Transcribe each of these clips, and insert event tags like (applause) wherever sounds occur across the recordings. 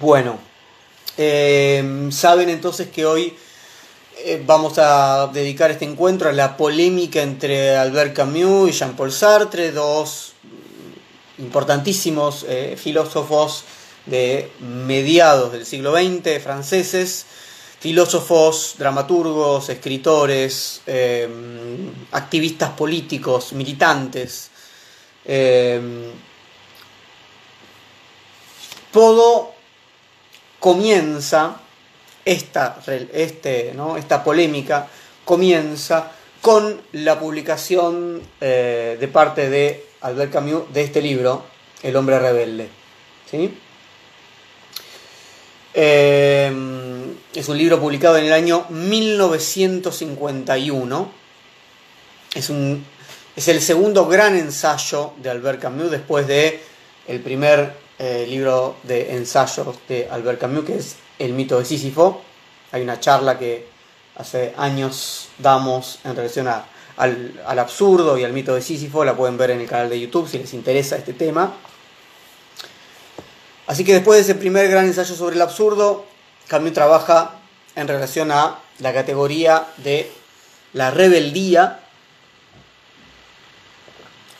Bueno, eh, saben entonces que hoy eh, vamos a dedicar este encuentro a la polémica entre Albert Camus y Jean-Paul Sartre, dos importantísimos eh, filósofos de mediados del siglo XX, franceses, filósofos, dramaturgos, escritores, eh, activistas políticos, militantes. todo comienza esta, este, ¿no? esta polémica comienza con la publicación eh, de parte de Albert Camus de este libro, El hombre rebelde. ¿sí? Eh, es un libro publicado en el año 1951. Es, un, es el segundo gran ensayo de Albert Camus después de el primer eh, libro de ensayos de Albert Camus, que es el mito de Sísifo. Hay una charla que hace años damos en relación al, absurdo y al mito de Sísifo, la pueden ver en el canal de YouTube si les interesa este tema. Así que después de ese primer gran ensayo sobre el absurdo, Camus trabaja en relación a la categoría de la rebeldía.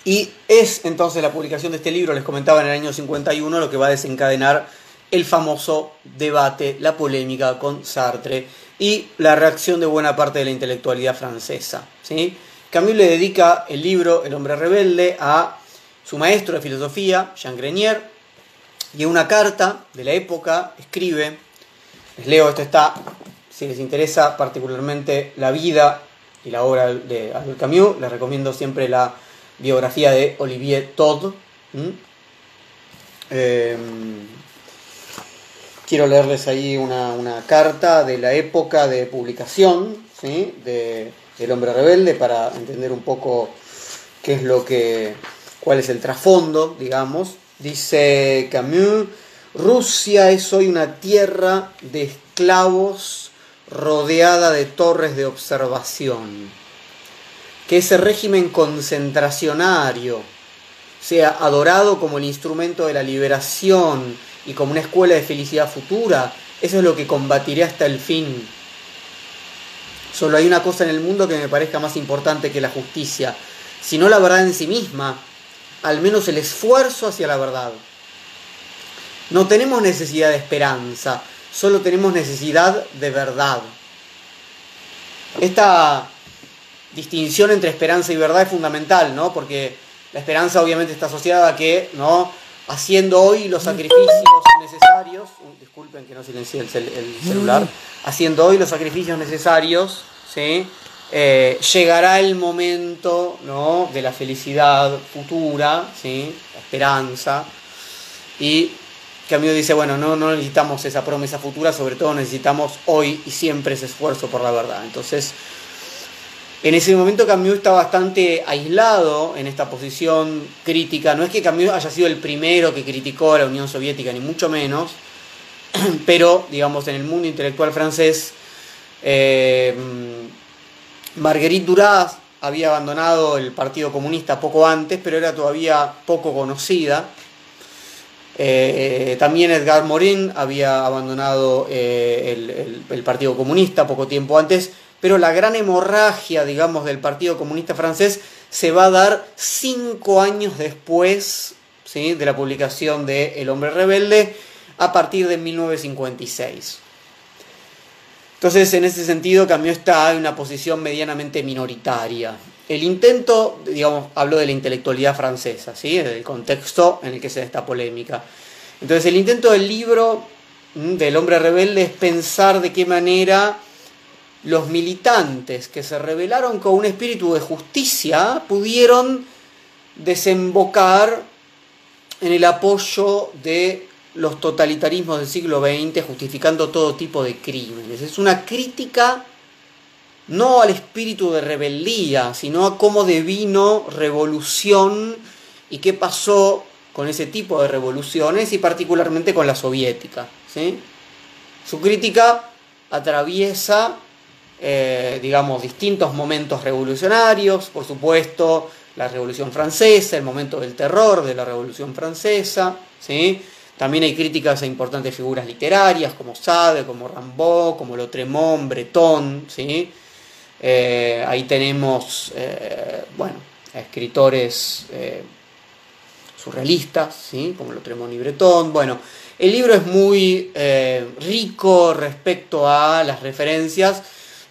Y es entonces la publicación de este libro, les comentaba en el año 51, lo que va a desencadenar el famoso debate, la polémica con Sartre y la reacción de buena parte de la intelectualidad francesa. ¿sí? Camus le dedica el libro El hombre rebelde a su maestro de filosofía, Jean Grenier, y en una carta de la época escribe, les leo, esto está, si les interesa particularmente la vida y la obra de Albert Camus, les recomiendo siempre la biografía de Olivier Todd. Quiero leerles ahí una, carta de la época de publicación ¿sí? de El hombre rebelde para entender un poco qué es lo que, cuál es el trasfondo, digamos. Dice Camus, Rusia es hoy una tierra de esclavos rodeada de torres de observación. Que ese régimen concentracionario sea adorado como el instrumento de la liberación y como una escuela de felicidad futura, eso es lo que combatiré hasta el fin. Solo hay una cosa en el mundo que me parezca más importante que la justicia, si no la verdad en sí misma, al menos el esfuerzo hacia la verdad. No tenemos necesidad de esperanza, solo tenemos necesidad de verdad. Esta distinción entre esperanza y verdad es fundamental, ¿no? Porque la esperanza obviamente está asociada a que, ¿no? haciendo hoy los sacrificios necesarios, disculpen que no silencié el, celular, haciendo hoy los sacrificios necesarios, ¿sí? Eh, llegará el momento ¿no? de la felicidad futura, ¿sí? la esperanza, y Camilo dice, bueno, no, no necesitamos esa promesa futura, sobre todo necesitamos hoy y siempre ese esfuerzo por la verdad. Entonces, en ese momento Camus está bastante aislado en esta posición crítica. No es que Camus haya sido el primero que criticó a la Unión Soviética, ni mucho menos, (clears throat) pero, digamos, en el mundo intelectual francés, eh, Marguerite Duras había abandonado el Partido Comunista poco antes, pero era todavía poco conocida. Eh, también Edgar Morin había abandonado eh, el Partido Comunista poco tiempo antes, pero la gran hemorragia, digamos, del Partido Comunista Francés se va a dar cinco años después de la publicación de El hombre rebelde, a partir de 1956. Entonces, en ese sentido, cambió está en una posición medianamente minoritaria. El intento, digamos, hablo de la intelectualidad francesa, ¿sí? del contexto en el que se da esta polémica. Entonces, el intento del libro del hombre rebelde es pensar de qué manera los militantes que se rebelaron con un espíritu de justicia pudieron desembocar en el apoyo de los totalitarismos del siglo XX, justificando todo tipo de crímenes. Es una crítica no al espíritu de rebeldía, sino a cómo devino revolución y qué pasó con ese tipo de revoluciones y particularmente con la soviética. Su crítica atraviesa eh, digamos, distintos momentos revolucionarios, por supuesto, la Revolución Francesa, el momento del terror de la Revolución Francesa, ¿sí? También hay críticas a importantes figuras literarias como Sade, como Rimbaud, como Lotremont, Breton, ¿sí? Eh, ahí tenemos, eh, bueno, escritores surrealistas, ¿sí? como Lotremont y Breton. Bueno, el libro es muy rico respecto a las referencias.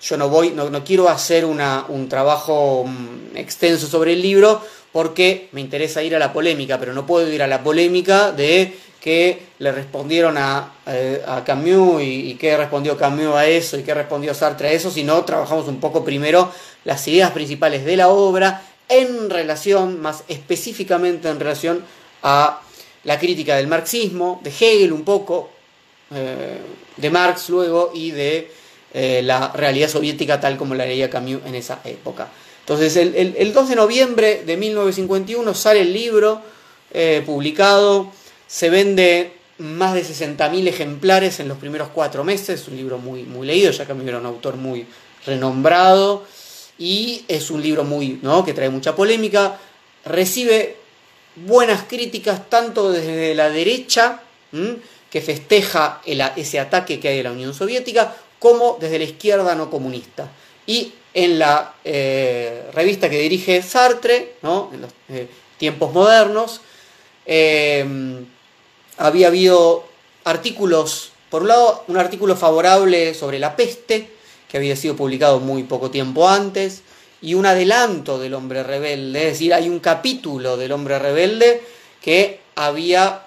Yo no voy, no, no quiero hacer una, un trabajo mm, extenso sobre el libro porque me interesa ir a la polémica, pero no puedo ir a la polémica de que le respondieron a, eh, Camus y, qué respondió Camus a eso y qué respondió Sartre a eso, sino trabajamos un poco primero las ideas principales de la obra en relación, más específicamente en relación a la crítica del marxismo, de Hegel un poco, eh, de Marx luego y de eh, la realidad soviética tal como la leía Camus en esa época. Entonces el, el 2 de noviembre de 1951 sale el libro publicado se vende más de 60.000 ejemplares en los primeros cuatro meses, es un libro muy, muy leído, ya que era un autor muy renombrado y es un libro muy, ¿no? que trae mucha polémica, recibe buenas críticas tanto desde la derecha, que festeja ese ataque que hay de la Unión Soviética, como desde la izquierda no comunista. Y en la eh, revista que dirige Sartre, ¿no? en los eh, tiempos modernos, eh, había habido artículos, por un lado, un artículo favorable sobre la peste, que había sido publicado muy poco tiempo antes, y un adelanto del hombre rebelde, es decir, hay un capítulo del hombre rebelde que había,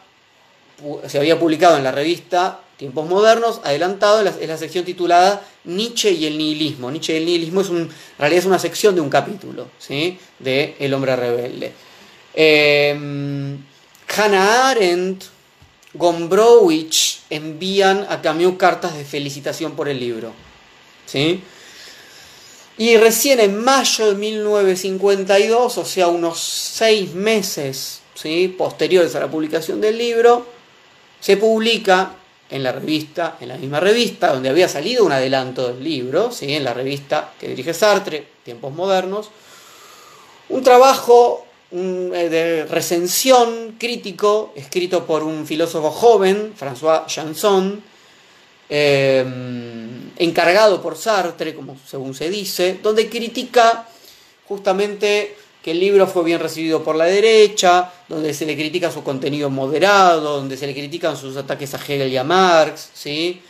se había publicado en la revista Tiempos Modernos, adelantado, en la, sección titulada Nietzsche y el nihilismo. Nietzsche y el nihilismo es un, en realidad es una sección de un capítulo ¿sí? de El hombre rebelde. Eh, Hannah Arendt, Gombrowicz envían a Camus cartas de felicitación por el libro. ¿sí? Y recién en mayo de 1952, o sea, unos seis meses ¿sí? posteriores a la publicación del libro, se publica en la revista, en la misma revista, donde había salido un adelanto del libro, ¿sí? en la revista que dirige Sartre, Tiempos Modernos, un trabajo eh, de recensión crítico escrito por un filósofo joven, François Janson, em, encargado por Sartre, como según se dice, donde critica justamente que el libro fue bien recibido por la derecha, donde se le critica su contenido moderado, donde se le critican sus ataques a Hegel y a Marx. ¿sí?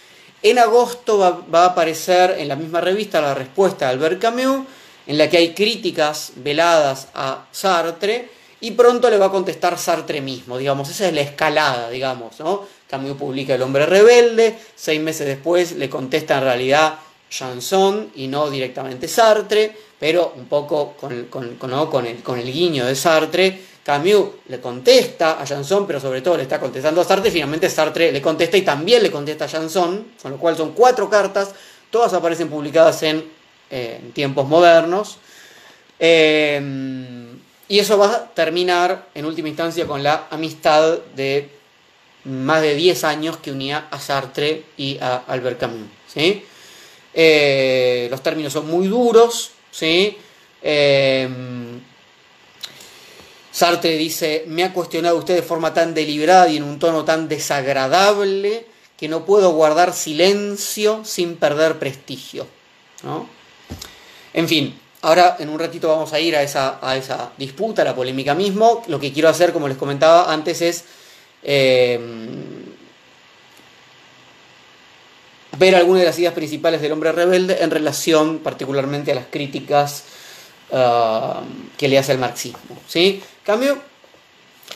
En agosto va, va a aparecer en la misma revista la respuesta de Albert Camus, en la que hay críticas veladas a Sartre y pronto le va a contestar Sartre mismo, digamos, esa es la escalada, digamos, ¿no? Camus publica El hombre rebelde, seis meses después le contesta en realidad Janson y no directamente Sartre, pero un poco con el, con, el, con el guiño de Sartre, Camus le contesta a Janson, pero sobre todo le está contestando a Sartre, finalmente Sartre le contesta y también le contesta a Janson, con lo cual son cuatro cartas, todas aparecen publicadas en en tiempos modernos. Eh, y eso va a terminar en última instancia con la amistad de más de 10 años que unía a Sartre y a Albert Camus. ¿sí? Eh, los términos son muy duros. ¿sí? Eh, Sartre dice, me ha cuestionado usted de forma tan deliberada y en un tono tan desagradable que no puedo guardar silencio sin perder prestigio. ¿no? En fin, ahora en un ratito vamos a ir a esa, a esa disputa, a la polémica mismo. Lo que quiero hacer, como les comentaba antes, es eh, ver algunas de las ideas principales del hombre rebelde en relación particularmente a las críticas uh, que le hace al marxismo. ¿sí? Cambio,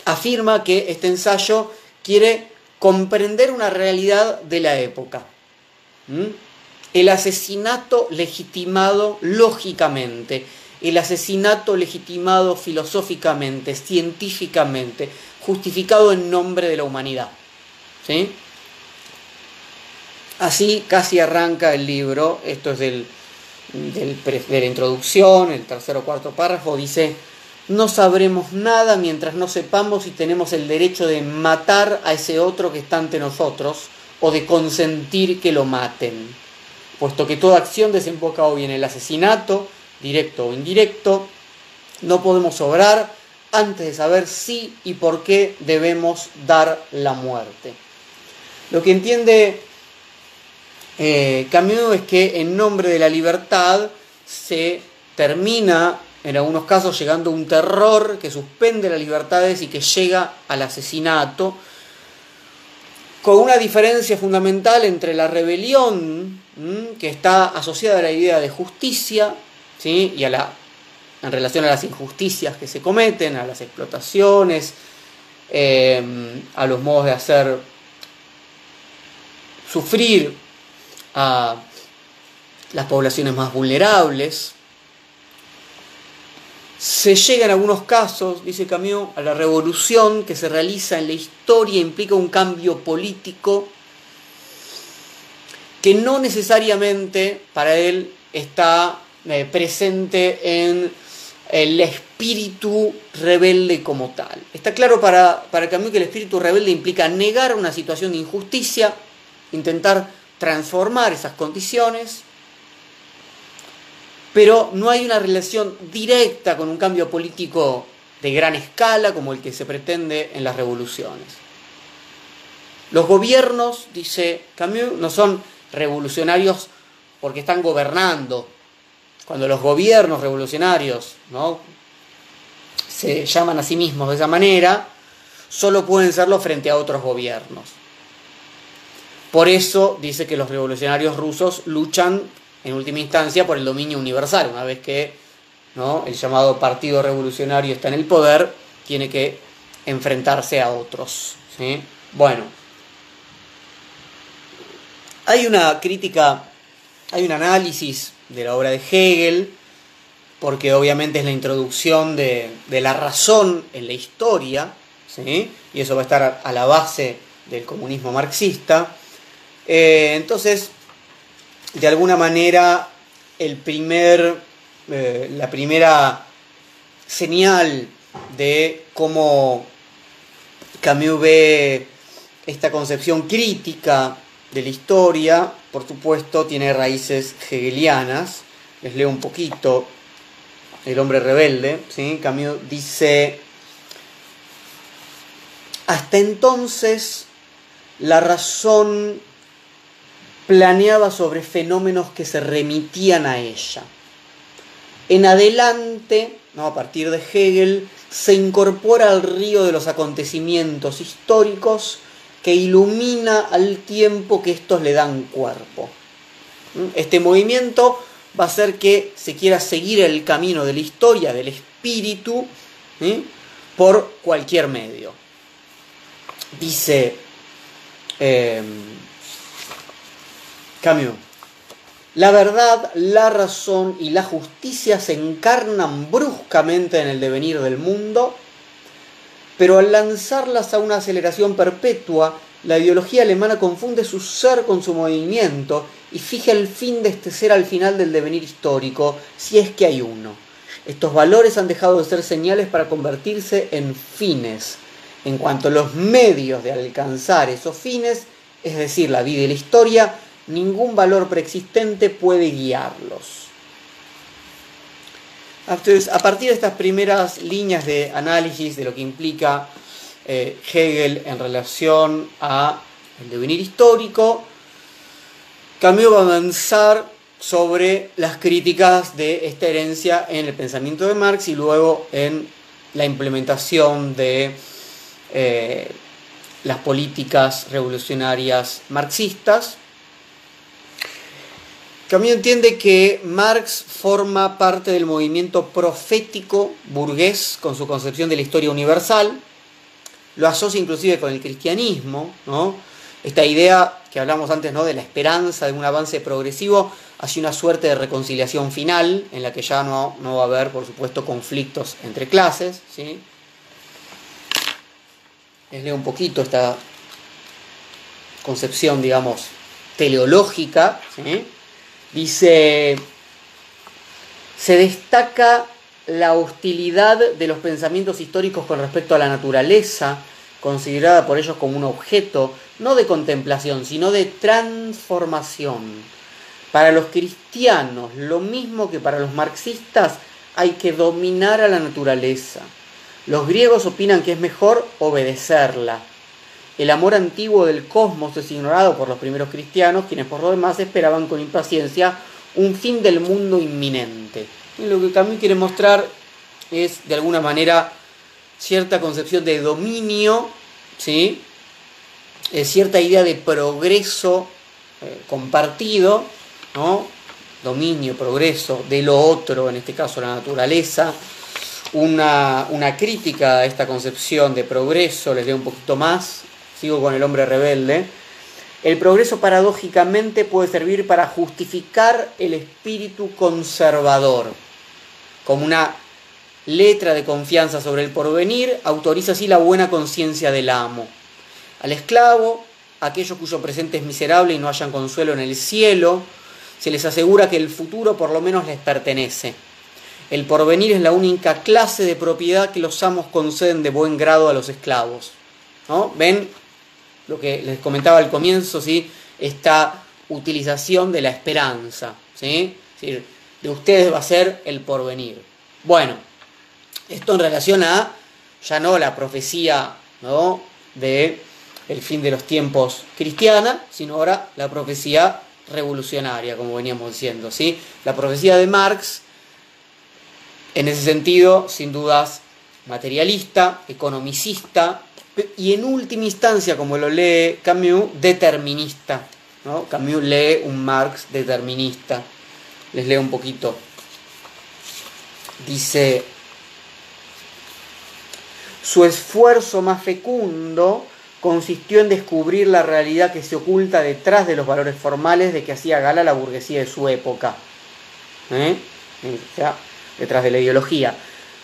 afirma que este ensayo quiere comprender una realidad de la época el asesinato legitimado lógicamente, el asesinato legitimado filosóficamente, científicamente, justificado en nombre de la humanidad. ¿Sí? Así casi arranca el libro, esto es del, de la introducción, el tercer o cuarto párrafo, dice, no sabremos nada mientras no sepamos si tenemos el derecho de matar a ese otro que está ante nosotros o de consentir que lo maten. Puesto que toda acción desemboca hoy en el asesinato, directo o indirecto, no podemos obrar antes de saber si y por qué debemos dar la muerte. Lo que entiende eh, Camus es que en nombre de la libertad se termina en algunos casos llegando a un terror que suspende las libertades y que llega al asesinato, con una diferencia fundamental entre la rebelión, que está asociada a la idea de justicia, y a la, en relación a las injusticias que se cometen, a las explotaciones, eh, a los modos de hacer sufrir a las poblaciones más vulnerables. Se llega en algunos casos, dice Camus, a la revolución que se realiza en la historia implica un cambio político que no necesariamente para él está eh, presente en el espíritu rebelde como tal. Está claro para, para Camus que el espíritu rebelde implica negar una situación de injusticia, intentar transformar esas condiciones, pero no hay una relación directa con un cambio político de gran escala como el que se pretende en las revoluciones. Los gobiernos, dice Camus, no son revolucionarios porque están gobernando. Cuando los gobiernos revolucionarios ¿no? se llaman a sí mismos de esa manera, solo pueden serlo frente a otros gobiernos. Por eso dice que los revolucionarios rusos luchan en última instancia por el dominio universal. Una vez que el llamado Partido Revolucionario está en el poder, tiene que enfrentarse a otros. ¿sí? Bueno, hay una crítica, hay un análisis de la obra de Hegel, porque obviamente es la introducción de, la razón en la historia, ¿sí? y eso va a estar a la base del comunismo marxista. Eh, entonces, de alguna manera, el primer, eh, la primera señal de cómo Camus ve esta concepción crítica de la historia, por supuesto, tiene raíces hegelianas. Les leo un poquito El hombre rebelde. ¿sí? Camus dice, hasta entonces la razón planeaba sobre fenómenos que se remitían a ella. En adelante, ¿no? a partir de Hegel, se incorpora al río de los acontecimientos históricos que ilumina al tiempo que estos le dan cuerpo. ¿Mm? Este movimiento va a hacer que se quiera seguir el camino de la historia, del espíritu, por cualquier medio. Dice eh, Camus. La verdad, la razón y la justicia se encarnan bruscamente en el devenir del mundo, pero al lanzarlas a una aceleración perpetua, la ideología alemana confunde su ser con su movimiento y fija el fin de este ser al final del devenir histórico, si es que hay uno. Estos valores han dejado de ser señales para convertirse en fines. En cuanto a los medios de alcanzar esos fines, es decir, la vida y la historia, ningún valor preexistente puede guiarlos. Entonces, a partir de estas primeras líneas de análisis de lo que implica eh, Hegel en relación a el devenir histórico, Camus va a avanzar sobre las críticas de esta herencia en el pensamiento de Marx y luego en la implementación de eh, las políticas revolucionarias marxistas. Camus entiende que Marx forma parte del movimiento profético burgués con su concepción de la historia universal, lo asocia inclusive con el cristianismo, ¿no? esta idea que hablamos antes ¿no? de la esperanza de un avance progresivo hacia una suerte de reconciliación final en la que ya no, no va a haber, por supuesto, conflictos entre clases. ¿sí? Les leo un poquito esta concepción, digamos, teleológica. ¿sí? Dice, se destaca la hostilidad de los pensamientos históricos con respecto a la naturaleza, considerada por ellos como un objeto, no de contemplación, sino de transformación. Para los cristianos, lo mismo que para los marxistas, hay que dominar a la naturaleza. Los griegos opinan que es mejor obedecerla. El amor antiguo del cosmos es ignorado por los primeros cristianos, quienes por lo demás esperaban con impaciencia un fin del mundo inminente. Y lo que Camus quiere mostrar es, de alguna manera, cierta concepción de dominio, ¿sí? Eh, cierta idea de progreso eh, compartido, ¿no? dominio, progreso de lo otro, en este caso la naturaleza, una, una crítica a esta concepción de progreso, les leo un poquito más, sigo con el hombre rebelde, el progreso paradójicamente puede servir para justificar el espíritu conservador, como una letra de confianza sobre el porvenir, autoriza así la buena conciencia del amo. Al esclavo, aquellos cuyo presente es miserable y no hayan consuelo en el cielo, se les asegura que el futuro por lo menos les pertenece. El porvenir es la única clase de propiedad que los amos conceden de buen grado a los esclavos. ¿no? ¿Ven lo que les comentaba al comienzo? ¿sí? Esta utilización de la esperanza. ¿sí? de ustedes va a ser el porvenir. Bueno, esto en relación a ya no la profecía ¿no? de fin de los tiempos cristiana, sino ahora la profecía revolucionaria, como veníamos diciendo. ¿sí? La profecía de Marx, en ese sentido, sin dudas, materialista, economicista y en última instancia, como lo lee Camus, determinista. ¿no? Camus lee un Marx determinista. Les leo un poquito. Dice, su esfuerzo más fecundo consistió en descubrir la realidad que se oculta detrás de los valores formales de que hacía gala la burguesía de su época, ¿eh? detrás de la ideología.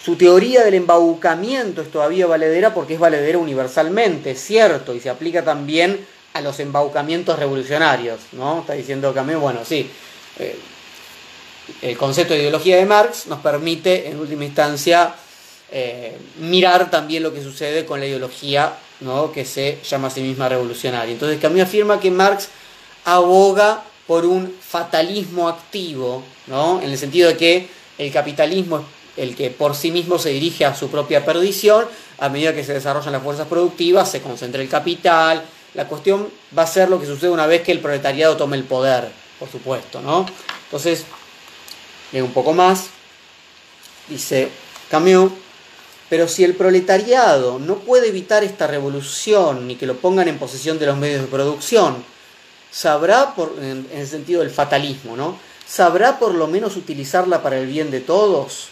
Su teoría del embaucamiento es todavía valedera porque es valedera universalmente, es cierto, y se aplica también a los embaucamientos revolucionarios, ¿no? Está diciendo Camus, bueno, sí, eh, el concepto de ideología de Marx nos permite, en última instancia, eh, mirar también lo que sucede con la ideología ¿no? que se llama a sí misma revolucionaria. Entonces Camus afirma que Marx aboga por un fatalismo activo, ¿no? en el sentido de que el capitalismo es el que por sí mismo se dirige a su propia perdición, a medida que se desarrollan las fuerzas productivas, se concentra el capital, la cuestión va a ser lo que sucede una vez que el proletariado tome el poder, por supuesto, ¿no? Entonces, leo un poco más, dice Camus, pero si el proletariado no puede evitar esta revolución ni que lo pongan en posesión de los medios de producción, sabrá, por, en, el sentido del fatalismo, ¿no? ¿Sabrá por lo menos utilizarla para el bien de todos?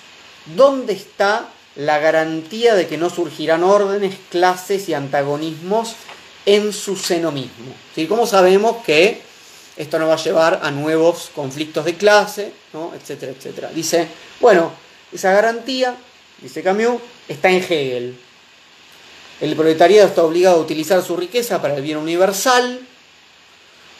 ¿Dónde está la garantía de que no surgirán órdenes, clases y antagonismos en su seno mismo? ¿Cómo sabemos que esto no va a llevar a nuevos conflictos de clase, etcétera, etcétera? Dice, bueno, esa garantía, dice Camus, está en Hegel. El proletariado está obligado a utilizar su riqueza para el bien universal.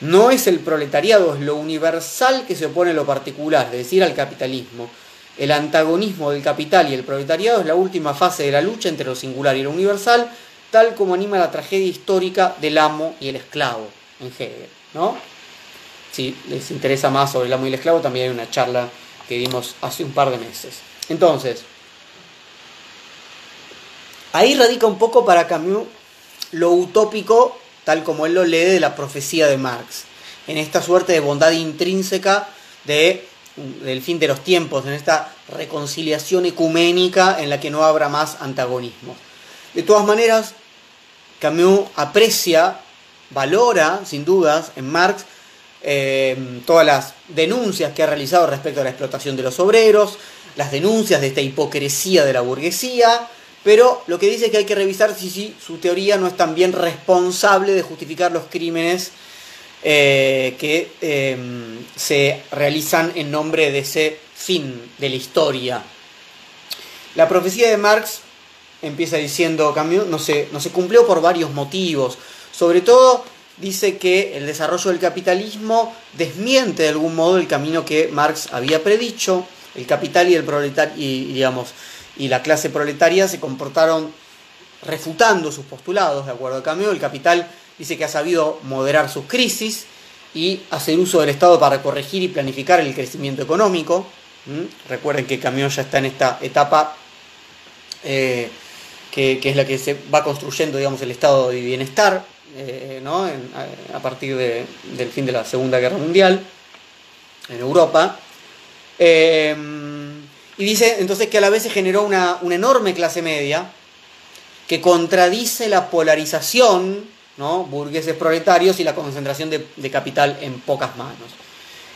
No es el proletariado, es lo universal que se opone a lo particular, es decir, al capitalismo. El antagonismo del capital y el proletariado es la última fase de la lucha entre lo singular y lo universal, tal como anima la tragedia histórica del amo y el esclavo en Hegel. ¿no? Si les interesa más sobre el amo y el esclavo, también hay una charla que dimos hace un par de meses. Entonces, Ahí radica un poco para Camus lo utópico, tal como él lo lee de la profecía de Marx, en esta suerte de bondad intrínseca de, del fin de los tiempos, en esta reconciliación ecuménica en la que no habrá más antagonismo. De todas maneras, Camus aprecia, valora, sin dudas, en Marx, eh, todas las denuncias que ha realizado respecto a la explotación de los obreros, las denuncias de esta hipocresía de la burguesía, pero lo que dice es que hay que revisar si, su teoría no es también responsable de justificar los crímenes eh, que em, se realizan en nombre de ese fin de la historia. La profecía de Marx, empieza diciendo Camus, no se, no se cumplió por varios motivos. Sobre todo dice que el desarrollo del capitalismo desmiente de algún modo el camino que Marx había predicho. El capital y el proletario, y, digamos, y la clase proletaria se comportaron refutando sus postulados, de acuerdo a Camus. El capital dice que ha sabido moderar sus crisis y hacer uso del Estado para corregir y planificar el crecimiento económico. ¿Mm? Recuerden que Camus ya está en esta etapa eh, que, es la que se va construyendo, digamos, el estado de bienestar, eh, ¿no? a, partir del fin de la Segunda Guerra Mundial en Europa. Eh, y dice entonces que a la vez se generó una, enorme clase media que contradice la polarización, ¿no? burgueses proletarios y la concentración de, capital en pocas manos.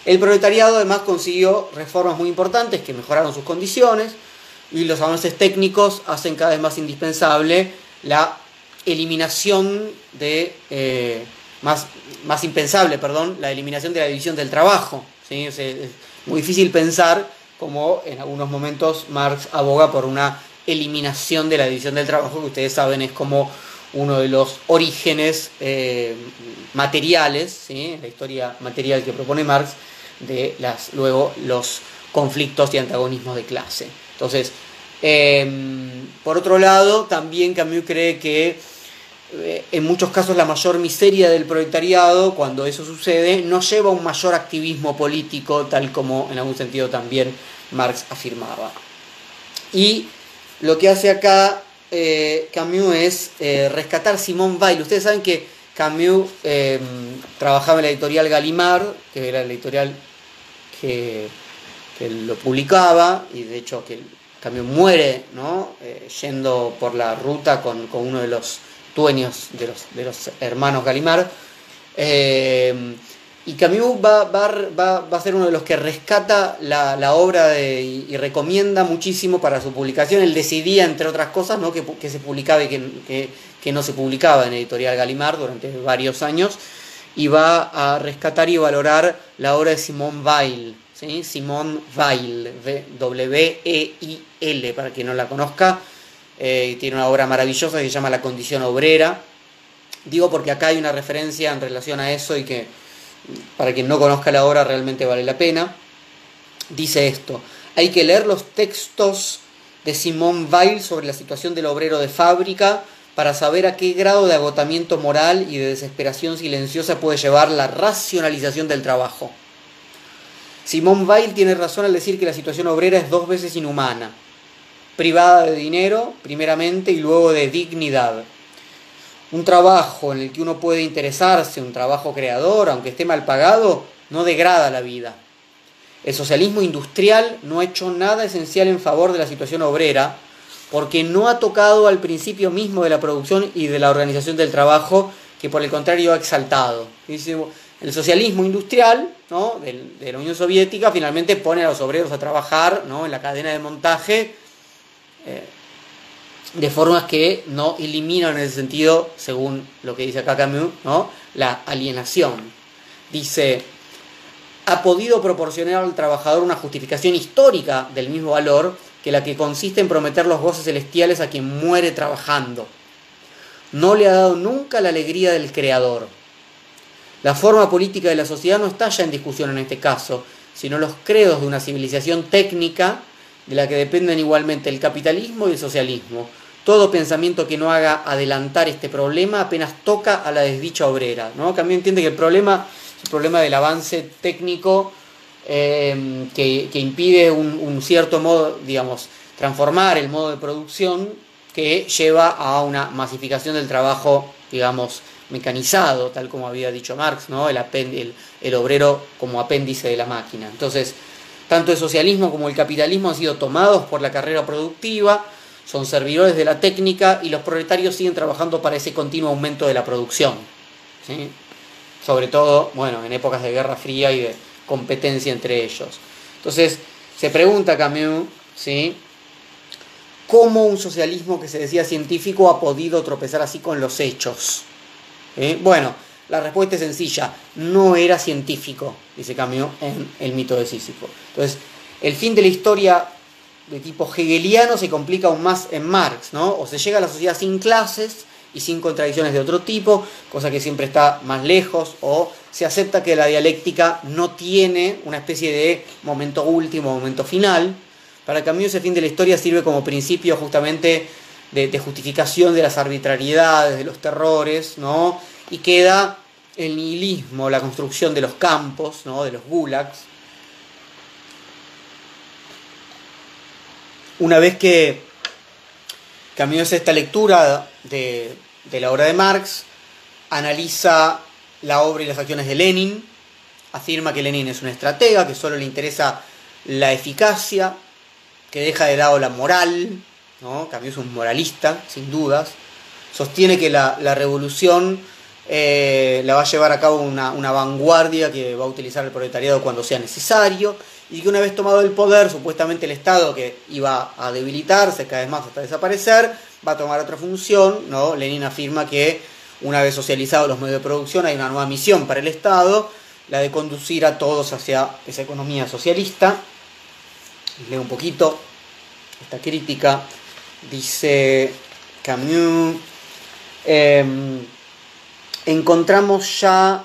El proletariado además consiguió reformas muy importantes que mejoraron sus condiciones, y los avances técnicos hacen cada vez más indispensable la eliminación de, eh, más, más impensable, perdón, la eliminación de la división del trabajo. ¿sí? Es, muy difícil pensar como en algunos momentos Marx aboga por una eliminación de la división del trabajo, que ustedes saben es como uno de los orígenes eh, materiales, ¿sí? la historia material que propone Marx, de las, luego los conflictos y antagonismos de clase. Entonces, em, por otro lado, también Camus cree que eh, en muchos casos la mayor miseria del proletariado, cuando eso sucede, no lleva a un mayor activismo político, tal como en algún sentido también Marx afirmaba. Y lo que hace acá eh, Camus es eh, rescatar Simón Weil. Ustedes saben que Camus em, trabajaba en la editorial Gallimard, que era la editorial que lo publicaba y de hecho que también muere ¿no? Eh, yendo por la ruta con, uno de los dueños de los, de los hermanos Galimar. Y Camus va, a ser uno de los que rescata la, obra y, recomienda muchísimo para su publicación. Él decidía, entre otras cosas, que, se publicaba y que, no se publicaba en Editorial Galimar durante varios años. Y va a rescatar y valorar la obra de Simón Weil, ¿sí? Simone Weil, W-E-I-L, para quien no la conozca. Eh, tiene una obra maravillosa que se llama La condición obrera. Digo porque acá hay una referencia en relación a eso y que para quien no conozca la obra realmente vale la pena. Dice esto, hay que leer los textos de Simone Weil sobre la situación del obrero de fábrica para saber a qué grado de agotamiento moral y de desesperación silenciosa puede llevar la racionalización del trabajo. Simón Weil tiene razón al decir que la situación obrera es dos veces inhumana, privada de dinero, primeramente, y luego de dignidad. Un trabajo en el que uno puede interesarse, un trabajo creador, aunque esté mal pagado, no degrada la vida. El socialismo industrial no ha hecho nada esencial en favor de la situación obrera, porque no ha tocado al principio mismo de la producción y de la organización del trabajo, que por el contrario ha exaltado. El socialismo industrial ¿no? de, la Unión Soviética finalmente pone a los obreros a trabajar ¿no? en la cadena de montaje eh, de formas que no eliminan en ese sentido, según lo que dice acá Camus, ¿no? la alienación. Dice, ha podido proporcionar al trabajador una justificación histórica del mismo valor que la que consiste en prometer los goces celestiales a quien muere trabajando. No le ha dado nunca la alegría del creador la forma política de la sociedad no está ya en discusión en este caso, sino los credos de una civilización técnica de la que dependen igualmente el capitalismo y el socialismo. Todo pensamiento que no haga adelantar este problema apenas toca a la desdicha obrera. ¿no? También entiende que el problema es el problema del avance técnico eh, que, impide un, cierto modo, digamos, transformar el modo de producción que lleva a una masificación del trabajo, digamos, mecanizado, tal como había dicho Marx, ¿no? el, el, obrero como apéndice de la máquina. Entonces, tanto el socialismo como el capitalismo han sido tomados por la carrera productiva, son servidores de la técnica y los proletarios siguen trabajando para ese continuo aumento de la producción. Sobre todo, bueno, en épocas de Guerra Fría y de competencia entre ellos. Entonces, se pregunta Camus. ¿Cómo un socialismo que se decía científico ha podido tropezar así con los hechos? Bueno, la respuesta es sencilla, no era científico, dice Camus en El mito de Sísifo. Entonces, el fin de la historia de tipo hegeliano se complica aún más en Marx, ¿no? O se llega a la sociedad sin clases y sin contradicciones de otro tipo, cosa que siempre está más lejos, o se acepta que la dialéctica no tiene una especie de momento último, momento final. Para Camus ese fin de la historia sirve como principio justamente de, justificación de las arbitrariedades, de los terrores, ¿no? Y queda el nihilismo, la construcción de los campos, ¿no? de los gulags. Una vez que, es esta lectura de, de la obra de Marx, analiza la obra y las acciones de Lenin, afirma que Lenin es un estratega, que solo le interesa la eficacia, que deja de lado la moral, ¿no? Camus es un moralista, sin dudas, sostiene que la, revolución eh, la va a llevar a cabo una, vanguardia que va a utilizar el proletariado cuando sea necesario, y que una vez tomado el poder, supuestamente el Estado que iba a debilitarse cada vez más hasta desaparecer, va a tomar otra función, ¿no? Lenin afirma que una vez socializados los medios de producción hay una nueva misión para el Estado, la de conducir a todos hacia esa economía socialista. Leo un poquito esta crítica. Dice Camus, em, encontramos ya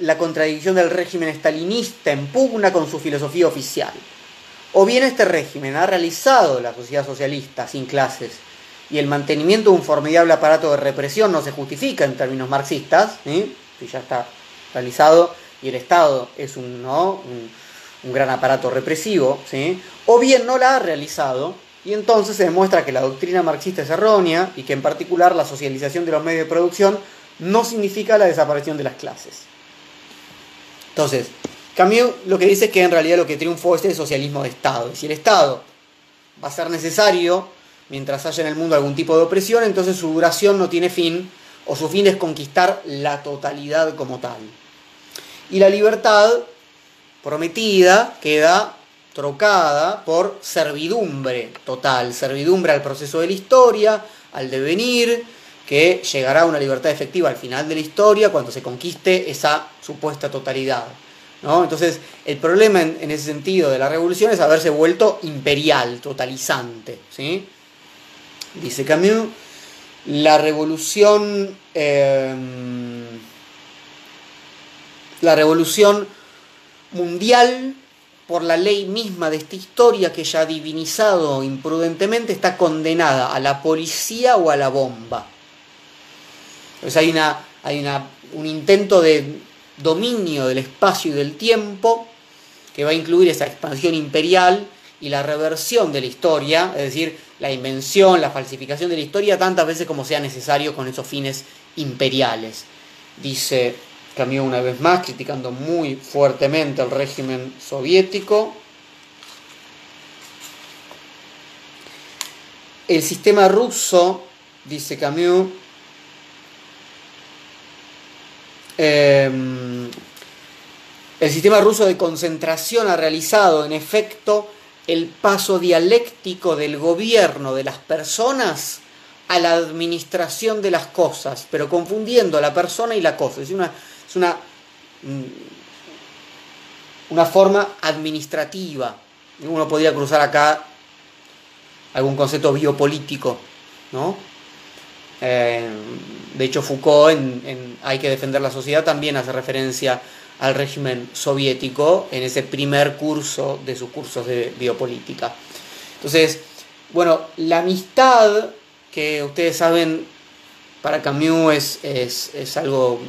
la contradicción del régimen estalinista en pugna con su filosofía oficial. O bien este régimen ha realizado la sociedad socialista sin clases y el mantenimiento de un formidable aparato de represión no se justifica en términos marxistas, si ya está realizado y el Estado es un, ¿no? un, gran aparato represivo, ¿sí? o bien no la ha realizado y entonces se demuestra que la doctrina marxista es errónea y que en particular la socialización de los medios de producción no significa la desaparición de las clases. Entonces, Camus lo que dice es que en realidad lo que triunfó es el socialismo de Estado. Y si el Estado va a ser necesario mientras haya en el mundo algún tipo de opresión, entonces su duración no tiene fin o su fin es conquistar la totalidad como tal. Y la libertad prometida queda trocada por servidumbre total, servidumbre al proceso de la historia, al devenir, que llegará a una libertad efectiva al final de la historia cuando se conquiste esa supuesta totalidad. ¿no? Entonces, el problema en, ese sentido de la revolución es haberse vuelto imperial, totalizante. ¿sí? Dice Camus, la revolución, em, la revolución mundial por la ley misma de esta historia que ya ha divinizado imprudentemente está condenada a la policía o a la bomba. Entonces hay, una, hay una, un intento de dominio del espacio y del tiempo que va a incluir esa expansión imperial y la reversión de la historia, es decir, la invención, la falsificación de la historia tantas veces como sea necesario con esos fines imperiales. Dice Camus una vez más, criticando muy fuertemente al régimen soviético. El sistema ruso, dice Camus, Em, el sistema ruso de concentración ha realizado, en efecto, el paso dialéctico del gobierno de las personas a la administración de las cosas, pero confundiendo la persona y la cosa. Es una, es una, mm, una forma administrativa. Uno podría cruzar acá algún concepto biopolítico, ¿no? Eh, de hecho, Foucault en, Hay que defender la sociedad también hace referencia al régimen soviético en ese primer curso de sus cursos de biopolítica. Entonces, bueno, la amistad, que ustedes saben, para Camus es, es algo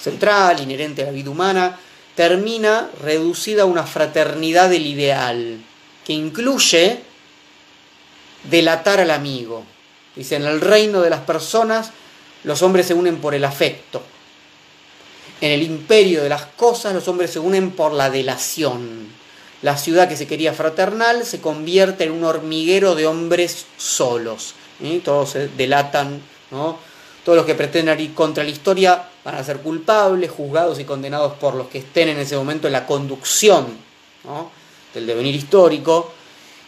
central, inherente a la vida humana, termina reducida a una fraternidad del ideal, que incluye delatar al amigo. Dice, en el reino de las personas los hombres se unen por el afecto. En el imperio de las cosas los hombres se unen por la delación. La ciudad que se quería fraternal se convierte en un hormiguero de hombres solos. Todos se delatan. Todos los que pretenden ir contra la historia van a ser culpables, juzgados y condenados por los que estén en ese momento en la conducción del devenir histórico.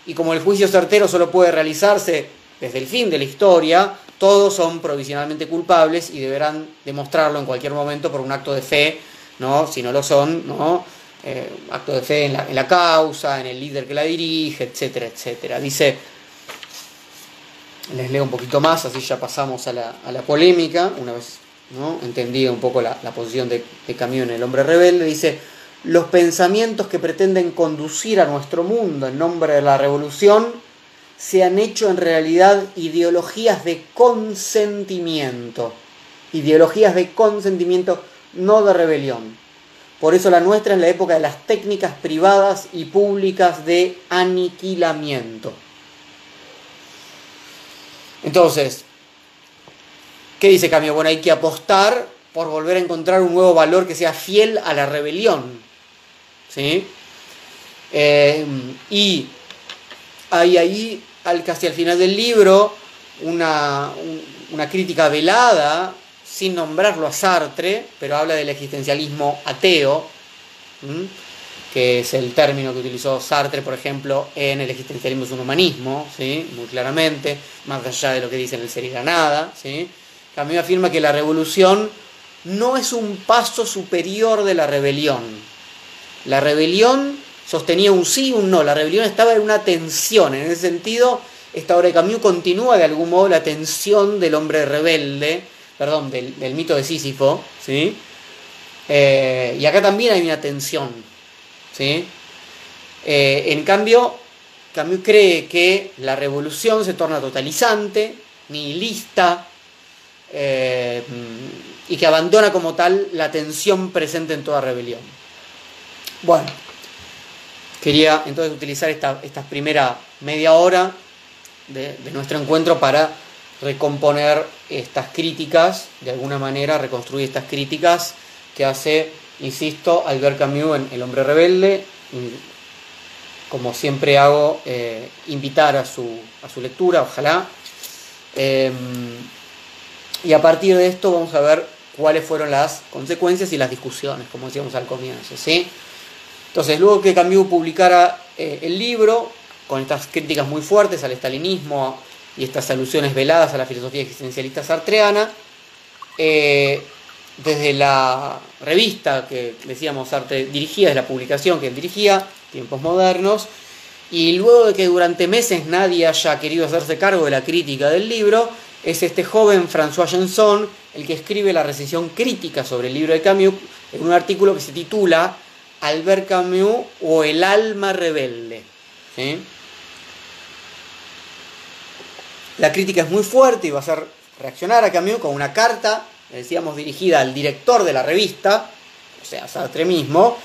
Y como el juicio certero solo puede realizarse desde el fin de la historia, todos son provisionalmente culpables y deberán demostrarlo en cualquier momento por un acto de fe, ¿no? si no lo son, ¿no? Eh, acto de fe en la, causa, en el líder que la dirige, etcétera, etcétera. Dice, les leo un poquito más, así ya pasamos a la, polémica, una vez ¿no? entendida un poco la, posición de, de Camus en El hombre rebelde, dice, los pensamientos que pretenden conducir a nuestro mundo en nombre de la revolución se han hecho en realidad ideologías de consentimiento, ideologías de consentimiento, no de rebelión. Por eso la nuestra es la época de las técnicas privadas y públicas de aniquilamiento. Entonces, ¿qué dice Camus? Bueno, hay que apostar por volver a encontrar un nuevo valor que sea fiel a la rebelión. ¿Sí? Eh, y hay ahí, al, casi al final del libro, una, una crítica velada, sin nombrarlo a Sartre, pero habla del existencialismo ateo, que es el término que utilizó Sartre, por ejemplo, en el existencialismo es un humanismo, ¿sí? muy claramente, más allá de lo que dice en el ser y la nada. ¿sí? Camus afirma que la revolución no es un paso superior de la rebelión. La rebelión sostenía un sí y un no, la rebelión estaba en una tensión, en ese sentido, esta obra de Camus continúa de algún modo la tensión del hombre rebelde, perdón, del, mito de Sísifo, ¿sí? Eh, y acá también hay una tensión, ¿sí? Eh, en cambio, Camus cree que la revolución se torna totalizante, nihilista, eh, y que abandona como tal la tensión presente en toda rebelión. Bueno, quería entonces utilizar esta, primera media hora de, nuestro encuentro para recomponer estas críticas, de alguna manera reconstruir estas críticas que hace, insisto, Albert Camus en El hombre rebelde, como siempre hago, eh, invitar a su, a su lectura, ojalá. Em, y a partir de esto vamos a ver cuáles fueron las consecuencias y las discusiones, como decíamos al comienzo. ¿sí? Entonces, luego que Camus publicara eh, el libro, con estas críticas muy fuertes al estalinismo y estas alusiones veladas a la filosofía existencialista sartreana, eh, desde la revista que decíamos Sartre dirigía, desde la publicación que él dirigía, Tiempos Modernos, y luego de que durante meses nadie haya querido hacerse cargo de la crítica del libro, es este joven François Janson el que escribe la recensión crítica sobre el libro de Camus en un artículo que se titula Albert Camus o el alma rebelde. La crítica es muy fuerte y va a hacer reaccionar a Camus con una carta, decíamos, dirigida al director de la revista, o sea, Sartre mismo,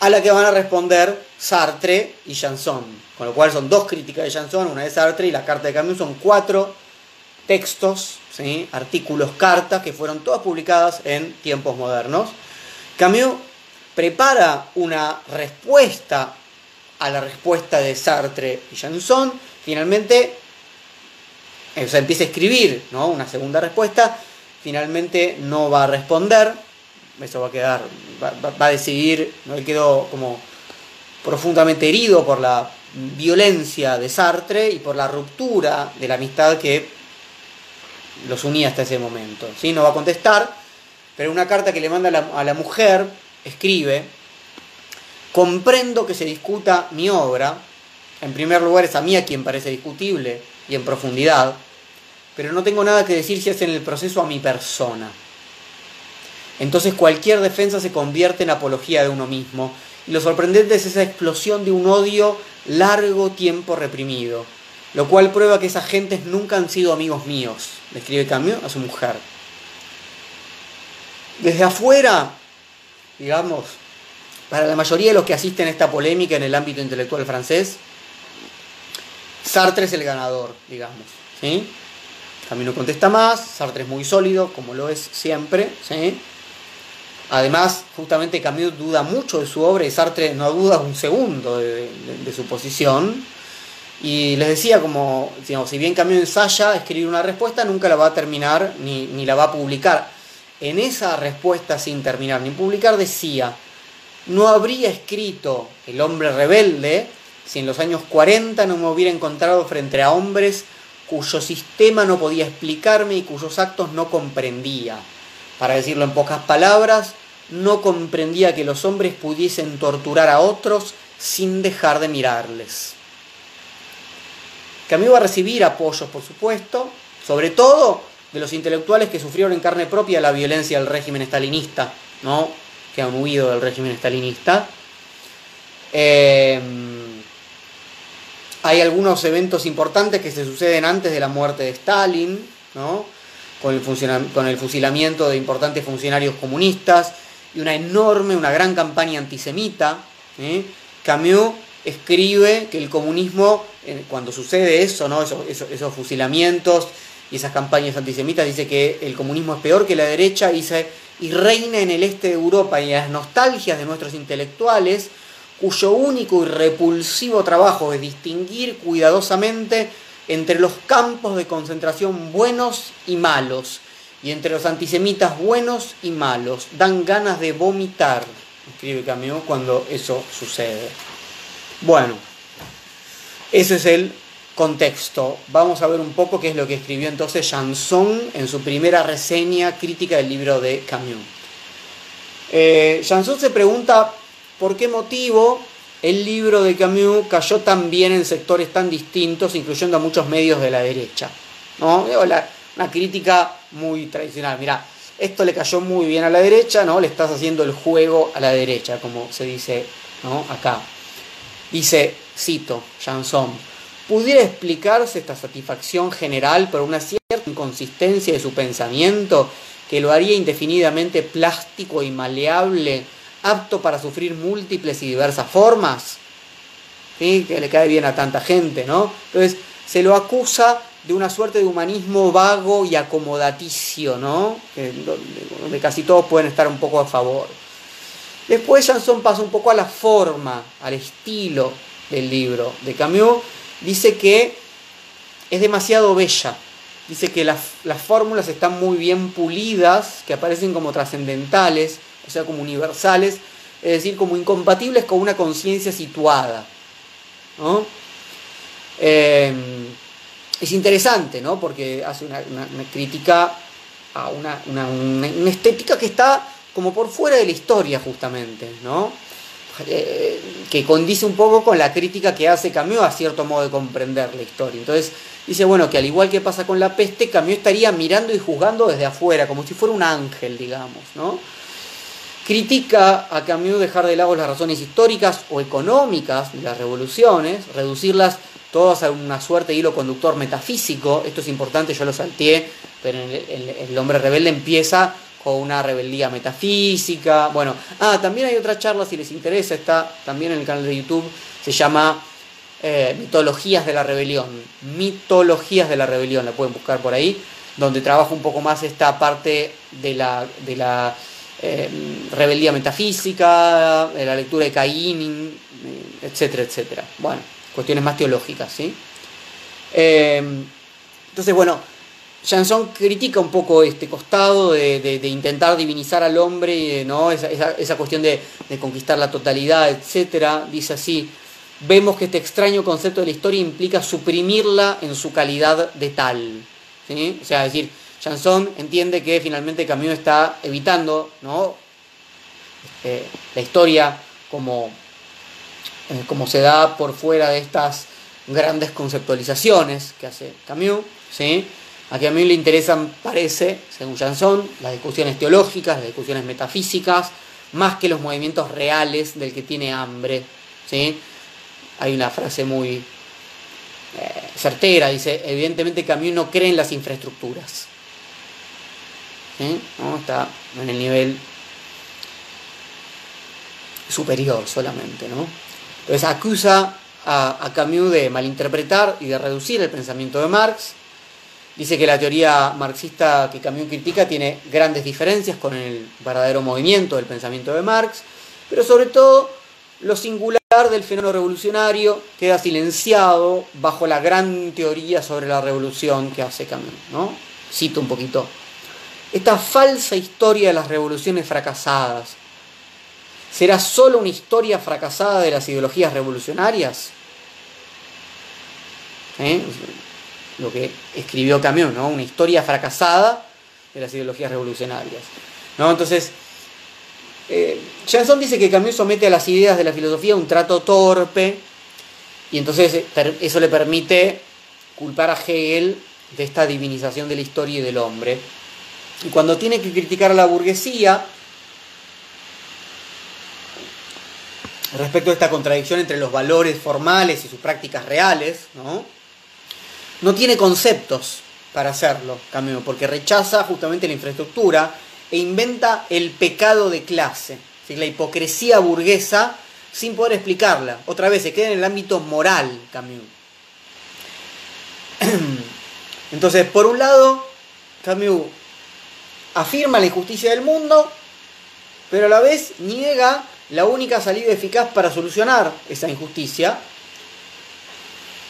a la que van a responder Sartre y Janson. Con lo cual son dos críticas de Janson, una de Sartre y la carta de Camus son cuatro textos, ¿sí? artículos, cartas, que fueron todas publicadas en tiempos modernos. Camus prepara una respuesta a la respuesta de Sartre y Janson. Finalmente, empieza a escribir ¿no? una segunda respuesta. Finalmente no va a responder. Eso va a quedar, va, a decidir. ¿no? Él quedó como profundamente herido por la violencia de Sartre y por la ruptura de la amistad que los unía hasta ese momento. ¿sí? No va a contestar, pero una carta que le manda a la, mujer escribe, comprendo que se discuta mi obra, en primer lugar es a mí a quien parece discutible y en profundidad, pero no tengo nada que decir si es en el proceso a mi persona. Entonces cualquier defensa se convierte en apología de uno mismo, y lo sorprendente es esa explosión de un odio largo tiempo reprimido, lo cual prueba que esas gentes nunca han sido amigos míos, le escribe Camus a su mujer. Desde afuera, digamos, para la mayoría de los que asisten a esta polémica en el ámbito intelectual francés, Sartre es el ganador, digamos. ¿sí? Contesta más, Sartre es muy sólido, como lo es siempre. ¿sí? Además, justamente Camus duda mucho de su obra y Sartre no duda un segundo de su posición. Y les decía, como digamos, si bien Camus ensaya escribir una respuesta, nunca la va a terminar ni, ni la va a publicar. En esa respuesta sin terminar ni publicar decía, no habría escrito El hombre rebelde si en los años 40 no me hubiera encontrado frente a hombres cuyo sistema no podía explicarme y cuyos actos no comprendía. Para decirlo en pocas palabras, no comprendía que los hombres pudiesen torturar a otros sin dejar de mirarles. Camus va a recibir apoyos, por supuesto, sobre todo de los intelectuales que sufrieron en carne propia la violencia del régimen estalinista, ¿no? que han huido del régimen estalinista. Eh, hay algunos eventos importantes que se suceden antes de la muerte de Stalin, ¿no? con, el con el fusilamiento de importantes funcionarios comunistas y una enorme, una gran campaña antisemita. ¿eh? Camus escribe que el comunismo, cuando sucede eso, ¿no? esos, fusilamientos y esas campañas antisemitas, dice que el comunismo es peor que la derecha, y reina en el este de Europa y las nostalgias de nuestros intelectuales, cuyo único y repulsivo trabajo es distinguir cuidadosamente entre los campos de concentración buenos y malos, y entre los antisemitas buenos y malos. Dan ganas de vomitar, escribe Camus, cuando eso sucede. Bueno, ese es el contexto. Vamos a ver un poco qué es lo que escribió entonces Janson en su primera reseña crítica del libro de Camus. Eh, Janson se pregunta por qué motivo el libro de Camus cayó tan bien en sectores tan distintos, incluyendo a muchos medios de la derecha. ¿no? una crítica muy tradicional. Mira, esto le cayó muy bien a la derecha, ¿no? Le estás haciendo el juego a la derecha, como se dice ¿no? acá. Dice, cito, Janson, ¿pudiera explicarse esta satisfacción general por una cierta inconsistencia de su pensamiento que lo haría indefinidamente plástico y maleable, apto para sufrir múltiples y diversas formas? ¿Sí? Que le cae bien a tanta gente, ¿no? Entonces, se lo acusa de una suerte de humanismo vago y acomodaticio, ¿no? donde casi todos pueden estar un poco a favor. Después Janson pasa un poco a la forma, al estilo del libro de Camus. Dice que es demasiado bella. Dice que las, las fórmulas están muy bien pulidas, que aparecen como trascendentales, o sea, como universales, es decir, como incompatibles con una conciencia situada. ¿no? Eh, es interesante, ¿no? Porque hace una, crítica a una, una, estética que está como por fuera de la historia, justamente, ¿no? Eh, que condice un poco con la crítica que hace Camus a cierto modo de comprender la historia. Entonces dice, bueno, que al igual que pasa con la peste, Camus estaría mirando y juzgando desde afuera, como si fuera un ángel, digamos, ¿no? Critica a Camus dejar de lado las razones históricas o económicas de las revoluciones, reducirlas todos a una suerte de hilo conductor metafísico. Esto es importante, yo lo salteé, pero el, hombre rebelde empieza con una rebeldía metafísica. Bueno, ah, también hay otra charla, si les interesa, está también en el canal de YouTube, se llama eh, Mitologías de la Rebelión. Mitologías de la Rebelión, la pueden buscar por ahí, donde trabajo un poco más esta parte de la, de la eh, rebeldía metafísica, de la lectura de Caín, etcétera, etcétera. Bueno cuestiones más teológicas, ¿sí? Eh, entonces, bueno, Janson critica un poco este costado de, intentar divinizar al hombre, ¿no? esa, cuestión de, conquistar la totalidad, etc. Dice así, vemos que este extraño concepto de la historia implica suprimirla en su calidad de tal. O sea, es decir, Janson entiende que finalmente Camino está evitando ¿no? Este, la historia como eh, como se da por fuera de estas grandes conceptualizaciones que hace Camus. ¿sí? A Camus le interesan, parece, según Janson, las discusiones teológicas, las discusiones metafísicas, más que los movimientos reales del que tiene hambre. ¿sí? Hay una frase muy eh, certera, dice, evidentemente Camus no cree en las infraestructuras. ¿sí? ¿No? Está en el nivel superior solamente, ¿no? Entonces acusa a, Camus de malinterpretar y de reducir el pensamiento de Marx. Dice que la teoría marxista que Camus critica tiene grandes diferencias con el verdadero movimiento del pensamiento de Marx, pero sobre todo lo singular del fenómeno revolucionario queda silenciado bajo la gran teoría sobre la revolución que hace Camus. ¿no? Cito un poquito. Esta falsa historia de las revoluciones fracasadas, ¿Será solo una historia fracasada de las ideologías revolucionarias? ¿Eh? Lo que escribió Camus, ¿no? Una historia fracasada de las ideologías revolucionarias. ¿no? Entonces, eh, dice que Camus somete a las ideas de la filosofía un trato torpe y entonces eh, eso le permite culpar a Hegel de esta divinización de la historia y del hombre. Y cuando tiene que criticar a la burguesía, respecto a esta contradicción entre los valores formales y sus prácticas reales, ¿no? No tiene conceptos para hacerlo, Camilo, porque rechaza justamente la infraestructura e inventa el pecado de clase, la hipocresía burguesa sin poder explicarla. Otra vez, se queda en el ámbito moral, Camus. (clears throat) Entonces, por un lado, Camus afirma la injusticia del mundo, pero a la vez niega la única salida eficaz para solucionar esa injusticia.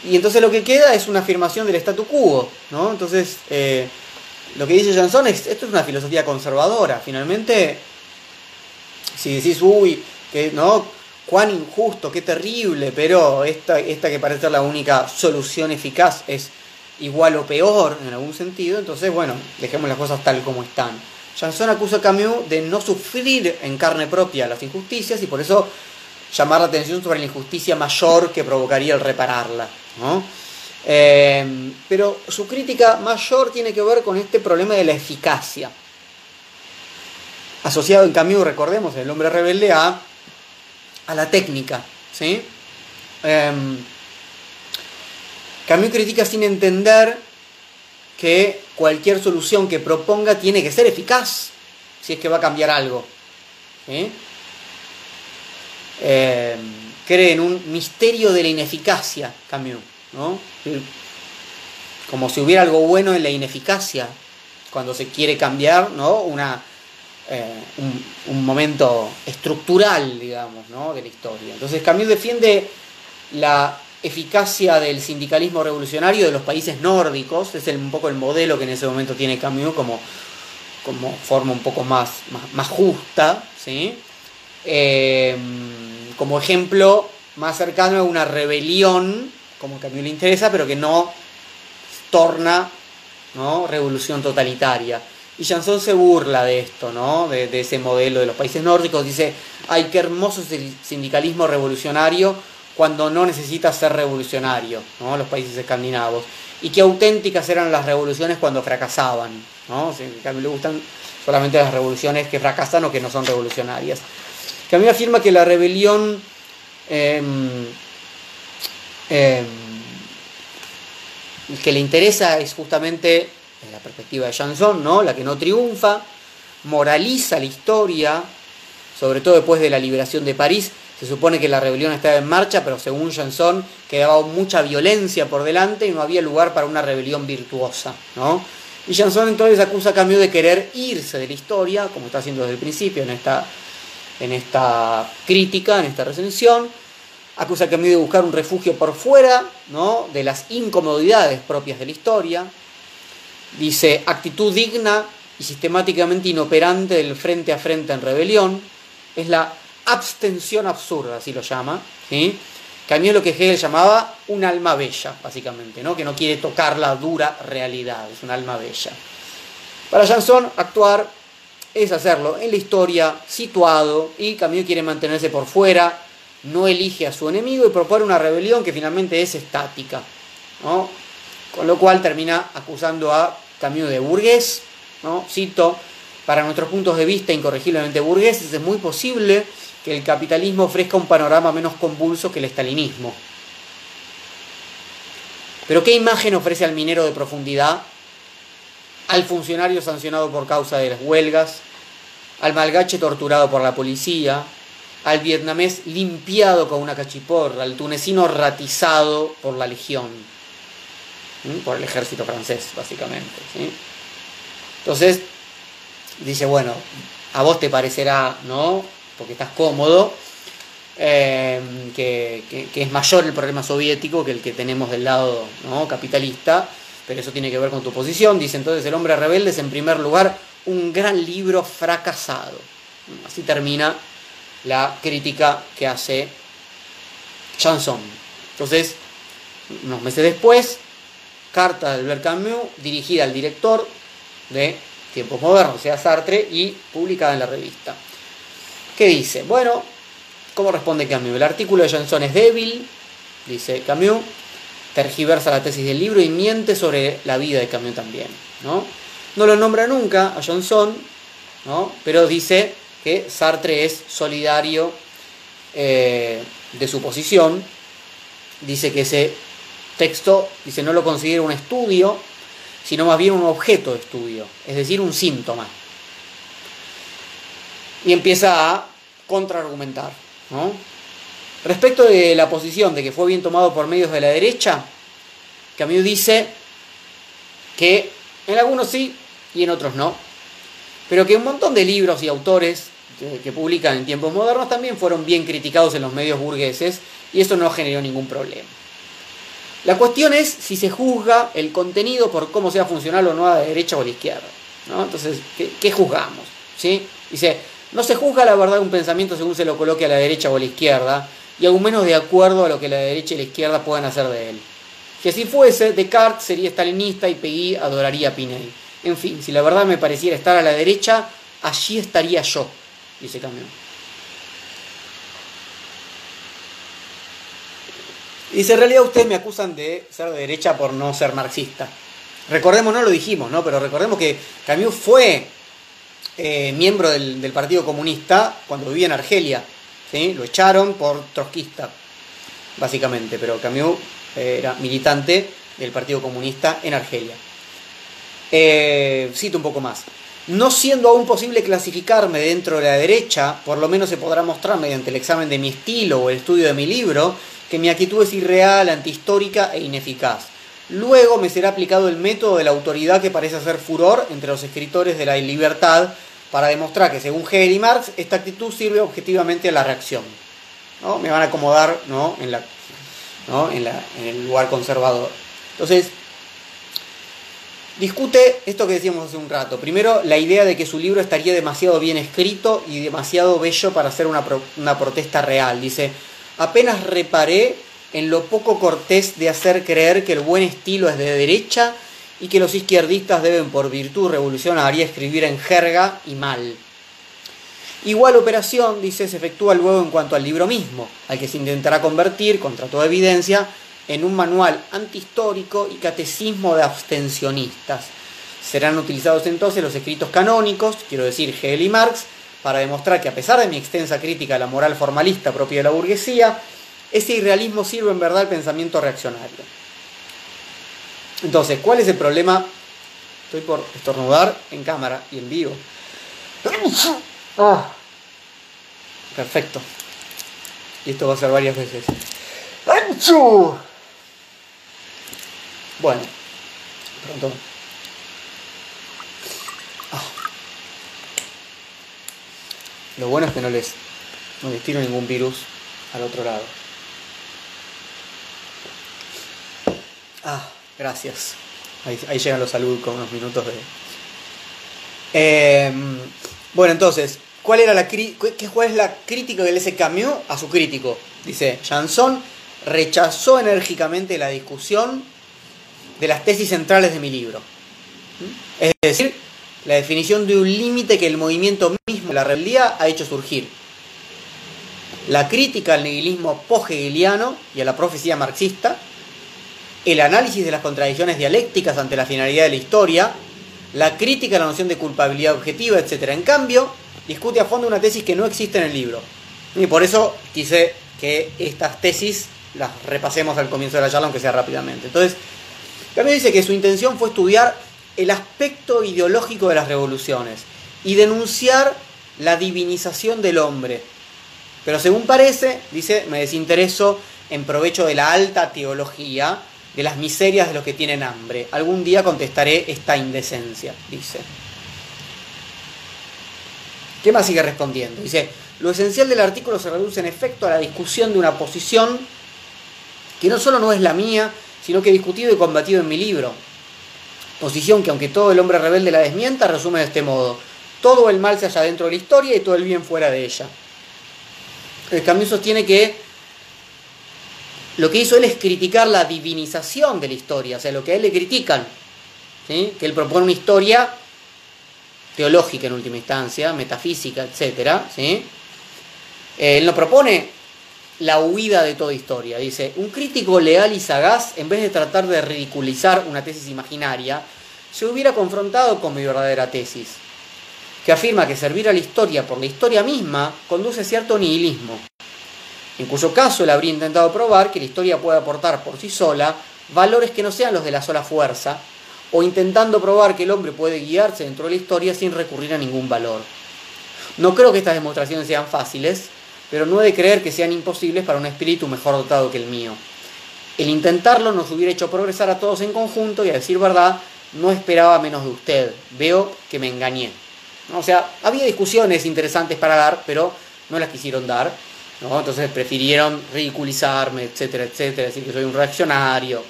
Y entonces lo que queda es una afirmación del statu quo, ¿no? Entonces, eh, lo que dice Jansson es, esto es una filosofía conservadora. Finalmente, si decís, uy, que, ¿no? Cuán injusto, qué terrible, pero esta, esta que parece ser la única solución eficaz es igual o peor en algún sentido, entonces, bueno, dejemos las cosas tal como están. Janson acusa a Camus de no sufrir en carne propia las injusticias y por eso llamar la atención sobre la injusticia mayor que provocaría el repararla. Eh, pero su crítica mayor tiene que ver con este problema de la eficacia. Asociado en Camus, recordemos, el hombre rebelde a, a la técnica. ¿sí? Em, Camus critica sin entender que cualquier solución que proponga tiene que ser eficaz si es que va a cambiar algo. Eh, cree en un misterio de la ineficacia, Camus, ¿no? Como si hubiera algo bueno en la ineficacia cuando se quiere cambiar, ¿no? Una, eh, un, momento estructural, digamos, ¿no? de la historia. Entonces Camus defiende la eficacia del sindicalismo revolucionario de los países nórdicos, es un poco el modelo que en ese momento tiene Camus como, como forma un poco más, más, justa, ¿sí? Em, como ejemplo más cercano a una rebelión, como a Camus le interesa, pero que no torna revolución totalitaria. Y Janson se burla de esto, ¿no? de, ese modelo de los países nórdicos, dice, ay, qué hermoso es sindicalismo revolucionario, cuando no necesita ser revolucionario, ¿no? los países escandinavos. Y qué auténticas eran las revoluciones cuando fracasaban. ¿no? a mí le gustan solamente las revoluciones que fracasan o que no son revolucionarias. Mí afirma que la rebelión em, em, que le interesa es justamente, la perspectiva de Janson, ¿no? la que no triunfa, moraliza la historia, sobre todo después de la liberación de París, se supone que la rebelión estaba en marcha, pero según Janson quedaba mucha violencia por delante y no había lugar para una rebelión virtuosa. ¿no? Y Janson entonces acusa a Camus de querer irse de la historia, como está haciendo desde el principio en esta, en esta crítica, en esta recensión. Acusa a Camus de buscar un refugio por fuera ¿no? de las incomodidades propias de la historia. Dice actitud digna y sistemáticamente inoperante del frente a frente en rebelión. Es la abstención absurda, así lo llama, ¿sí? que a es lo que Hegel llamaba un alma bella, básicamente, ¿no? que no quiere tocar la dura realidad, es un alma bella. Para Janson, actuar es hacerlo en la historia, situado, y Camus quiere mantenerse por fuera, no elige a su enemigo y propone una rebelión que finalmente es estática. ¿no? Con lo cual termina acusando a Camus de burgués, ¿no? cito, para nuestros puntos de vista incorregiblemente burgueses, es muy posible que el capitalismo ofrezca un panorama menos convulso que el estalinismo. Pero ¿qué imagen ofrece al minero de profundidad? Al funcionario sancionado por causa de las huelgas, al malgache torturado por la policía, al vietnamés limpiado con una cachiporra, al tunecino ratizado por la legión, por el ejército francés, básicamente. Entonces, dice, bueno, a vos te parecerá, ¿no? porque estás cómodo, eh, que, es mayor el problema soviético que el que tenemos del lado ¿no? capitalista, pero eso tiene que ver con tu posición. Dice entonces el hombre rebelde es en primer lugar un gran libro fracasado. Así termina la crítica que hace Chanson. Entonces, unos meses después, carta de Albert Camus dirigida al director de Tiempos Modernos, o sea, Sartre, y publicada en la revista. ¿Qué dice? Bueno, ¿cómo responde Camus? El artículo de Johnson es débil, dice Camus, tergiversa la tesis del libro y miente sobre la vida de Camus también. No, no lo nombra nunca a Johnson, ¿no? pero dice que Sartre es solidario eh, de su posición. Dice que ese texto, dice, no lo considera un estudio, sino más bien un objeto de estudio, es decir, un síntoma y empieza a contraargumentar. ¿no? Respecto de la posición de que fue bien tomado por medios de la derecha, Camus dice, que en algunos sí y en otros no, pero que un montón de libros y autores que, publican en tiempos modernos también fueron bien criticados en los medios burgueses y eso no generó ningún problema. La cuestión es si se juzga el contenido por cómo sea funcional o no a la derecha o a la izquierda. ¿no? Entonces, ¿qué, juzgamos? ¿Sí? Dice, no se juzga la verdad de un pensamiento según se lo coloque a la derecha o a la izquierda, y aún menos de acuerdo a lo que la derecha y la izquierda puedan hacer de él. Si así fuese, Descartes sería stalinista y Peggy adoraría a Pinel. En fin, si la verdad me pareciera estar a la derecha, allí estaría yo, dice Camión. Dice, en realidad ustedes me acusan de ser de derecha por no ser marxista. Recordemos, no lo dijimos, ¿no? Pero recordemos que Camus fue eh, miembro del, del, Partido Comunista cuando vivía en Argelia. Lo echaron por trotskista, básicamente. Pero Camus eh, era militante del Partido Comunista en Argelia. Eh, cito un poco más. No siendo aún posible clasificarme dentro de la derecha, por lo menos se podrá mostrar mediante el examen de mi estilo o el estudio de mi libro que mi actitud es irreal, antihistórica e ineficaz. Luego me será aplicado el método de la autoridad que parece hacer furor entre los escritores de la libertad para demostrar que según Hegel y Marx esta actitud sirve objetivamente a la reacción. ¿no? Me van a acomodar ¿no? en la en, el lugar conservador. Entonces, discute esto que decíamos hace un rato. Primero, la idea de que su libro estaría demasiado bien escrito y demasiado bello para hacer una, una protesta real. Dice, apenas reparé en lo poco cortés de hacer creer que el buen estilo es de derecha y que los izquierdistas deben por virtud revolucionaria escribir en jerga y mal. Igual operación, dice, se efectúa luego en cuanto al libro mismo, al que se intentará convertir, contra toda evidencia, en un manual antihistórico y catecismo de abstencionistas. Serán utilizados entonces los escritos canónicos, quiero decir Hegel y Marx, para demostrar que a pesar de mi extensa crítica a la moral formalista propia de la burguesía, ese irrealismo sirve en verdad al pensamiento reaccionario. Entonces, ¿cuál es el problema? Estoy por estornudar en cámara y en vivo. (coughs) Ah. Perfecto. Y esto va a ser varias veces. Bueno, pronto. Ah. Lo bueno es que no les, no les tiro ningún virus al otro lado. Ah, gracias. Ahí, llegan los saludos con unos minutos de... Em, bueno, entonces, ¿Cuál, era la, ¿Cuál es la crítica que le hace Camus a su crítico? Dice, Janson rechazó enérgicamente la discusión de las tesis centrales de mi libro. ¿Mm? Es decir, la definición de un límite que el movimiento mismo de la rebeldía ha hecho surgir. La crítica al nihilismo post-hegeliano y a la profecía marxista, el análisis de las contradicciones dialécticas ante la finalidad de la historia, la crítica a la noción de culpabilidad objetiva, etc. En cambio, discute a fondo una tesis que no existe en el libro. Y por eso quise que estas tesis las repasemos al comienzo de la charla, aunque sea rápidamente. Entonces, también dice que su intención fue estudiar el aspecto ideológico de las revoluciones y denunciar la divinización del hombre. Pero según parece, dice, me desintereso en provecho de la alta teología, de las miserias de los que tienen hambre. Algún día contestaré esta indecencia, dice. ¿Qué más sigue respondiendo? Dice, lo esencial del artículo se reduce en efecto a la discusión de una posición que no solo no es la mía, sino que he discutido y combatido en mi libro. Posición que aunque todo el hombre rebelde la desmienta, resume de este modo. Todo el mal se halla dentro de la historia y todo el bien fuera de ella. El Camus sostiene que lo que hizo él es criticar la divinización de la historia, o sea, lo que a él le critican, que él propone una historia teológica en última instancia, metafísica, etc. ¿sí? Eh, él no propone la huida de toda historia. Dice, un crítico leal y sagaz, en vez de tratar de ridiculizar una tesis imaginaria, se hubiera confrontado con mi verdadera tesis, que afirma que servir a la historia por la historia misma conduce a cierto nihilismo, en cuyo caso él habría intentado probar que la historia puede aportar por sí sola valores que no sean los de la sola fuerza, o intentando probar que el hombre puede guiarse dentro de la historia sin recurrir a ningún valor. No creo que estas demostraciones sean fáciles, pero no he de creer que sean imposibles para un espíritu mejor dotado que el mío. El intentarlo nos hubiera hecho progresar a todos en conjunto y a decir verdad, no esperaba menos de usted, veo que me engañé. O sea, había discusiones interesantes para dar, pero no las quisieron dar. Entonces prefirieron ridiculizarme, etcétera, etcétera, decir que soy un reaccionario.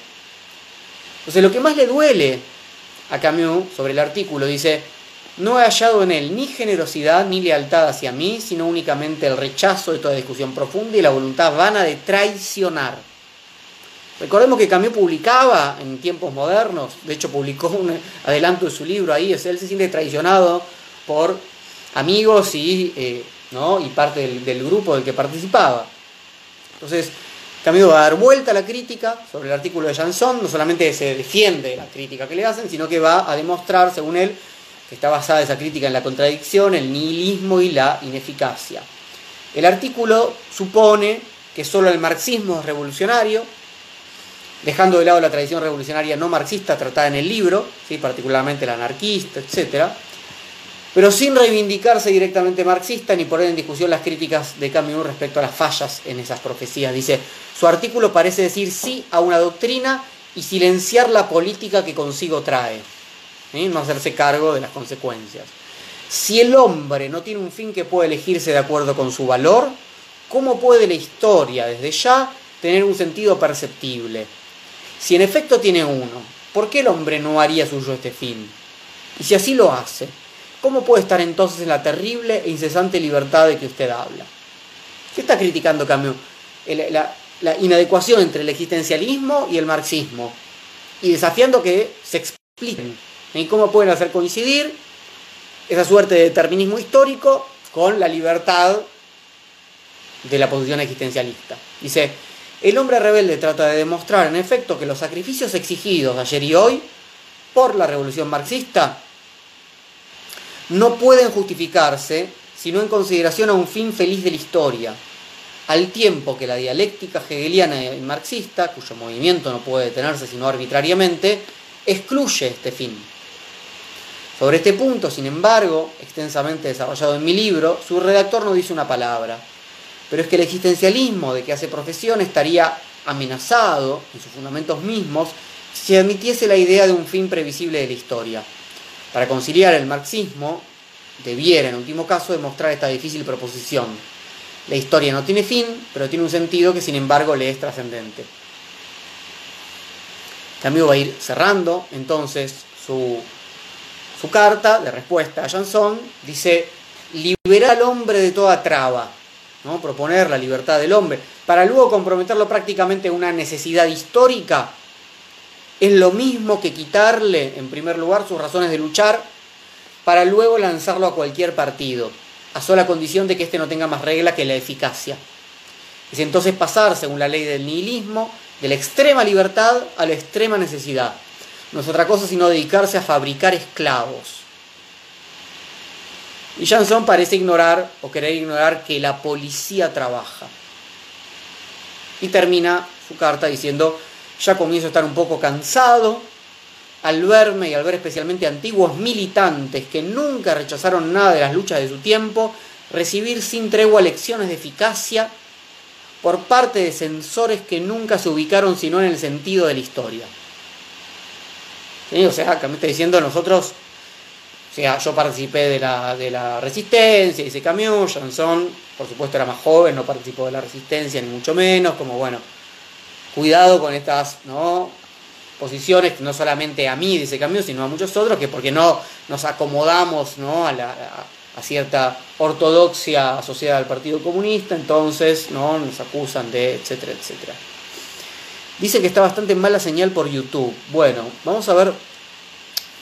Entonces lo que más le duele a Camus sobre el artículo dice, no he hallado en él ni generosidad ni lealtad hacia mí, sino únicamente el rechazo de toda discusión profunda y la voluntad vana de traicionar. Recordemos que Camus publicaba en tiempos modernos, de hecho publicó un adelanto de su libro ahí, él se siente traicionado por amigos y, eh, ¿no? y parte del, grupo del que participaba. Entonces, Camus va a dar vuelta a la crítica sobre el artículo de Janson, no solamente se defiende la crítica que le hacen, sino que va a demostrar, según él, que está basada esa crítica en la contradicción, el nihilismo y la ineficacia. El artículo supone que solo el marxismo es revolucionario, dejando de lado la tradición revolucionaria no marxista tratada en el libro, ¿sí? particularmente la anarquista, etc., pero sin reivindicarse directamente marxista ni poner en discusión las críticas de Camus respecto a las fallas en esas profecías. Dice, su artículo parece decir sí a una doctrina y silenciar la política que consigo trae no hacerse cargo de las consecuencias. Si el hombre no tiene un fin que pueda elegirse de acuerdo con su valor, ¿cómo puede la historia desde ya tener un sentido perceptible? Si en efecto tiene uno, ¿por qué el hombre no haría suyo este fin? Y si así lo hace, ¿cómo puede estar entonces en la terrible e incesante libertad de que usted habla? ¿Qué está criticando Camus? La, la inadecuación entre el existencialismo y el marxismo, y desafiando que se expliquen ¿Y cómo pueden hacer coincidir esa suerte de determinismo histórico con la libertad de la posición existencialista? Dice, el hombre rebelde trata de demostrar en efecto que los sacrificios exigidos ayer y hoy por la revolución marxista no pueden justificarse sino en consideración a un fin feliz de la historia, al tiempo que la dialéctica hegeliana y marxista, cuyo movimiento no puede detenerse sino arbitrariamente, excluye este fin. Sobre este punto, sin embargo, extensamente desarrollado en mi libro, su redactor no dice una palabra. Pero es que el existencialismo de que hace profesión estaría amenazado en sus fundamentos mismos si admitiese la idea de un fin previsible de la historia. Para conciliar el marxismo, debiera en último caso demostrar esta difícil proposición. La historia no tiene fin, pero tiene un sentido que sin embargo le es trascendente. También va a ir cerrando entonces su su carta de respuesta a Jansson dice, liberar al hombre de toda traba, ¿no? proponer la libertad del hombre, para luego comprometerlo prácticamente a una necesidad histórica, es lo mismo que quitarle, en primer lugar, sus razones de luchar, para luego lanzarlo a cualquier partido, a sola condición de que éste no tenga más regla que la eficacia. Es entonces pasar, según la ley del nihilismo, de la extrema libertad a la extrema necesidad no es otra cosa sino dedicarse a fabricar esclavos. Y Jansson parece ignorar o querer ignorar que la policía trabaja. Y termina su carta diciendo, ya comienzo a estar un poco cansado al verme y al ver especialmente antiguos militantes que nunca rechazaron nada de las luchas de su tiempo, recibir sin tregua lecciones de eficacia por parte de censores que nunca se ubicaron sino en el sentido de la historia. O sea, que me está diciendo nosotros, o sea, yo participé de la, de la resistencia, hice camión, Jansson, por supuesto era más joven, no participó de la resistencia, ni mucho menos, como bueno, cuidado con estas posiciones, no solamente a mí dice camión, sino a muchos otros, que porque no nos acomodamos ¿no? a, cierta ortodoxia asociada al Partido Comunista, entonces ¿no? nos acusan de etcétera, etcétera. Dice que está bastante mala señal por YouTube. Bueno, vamos a ver.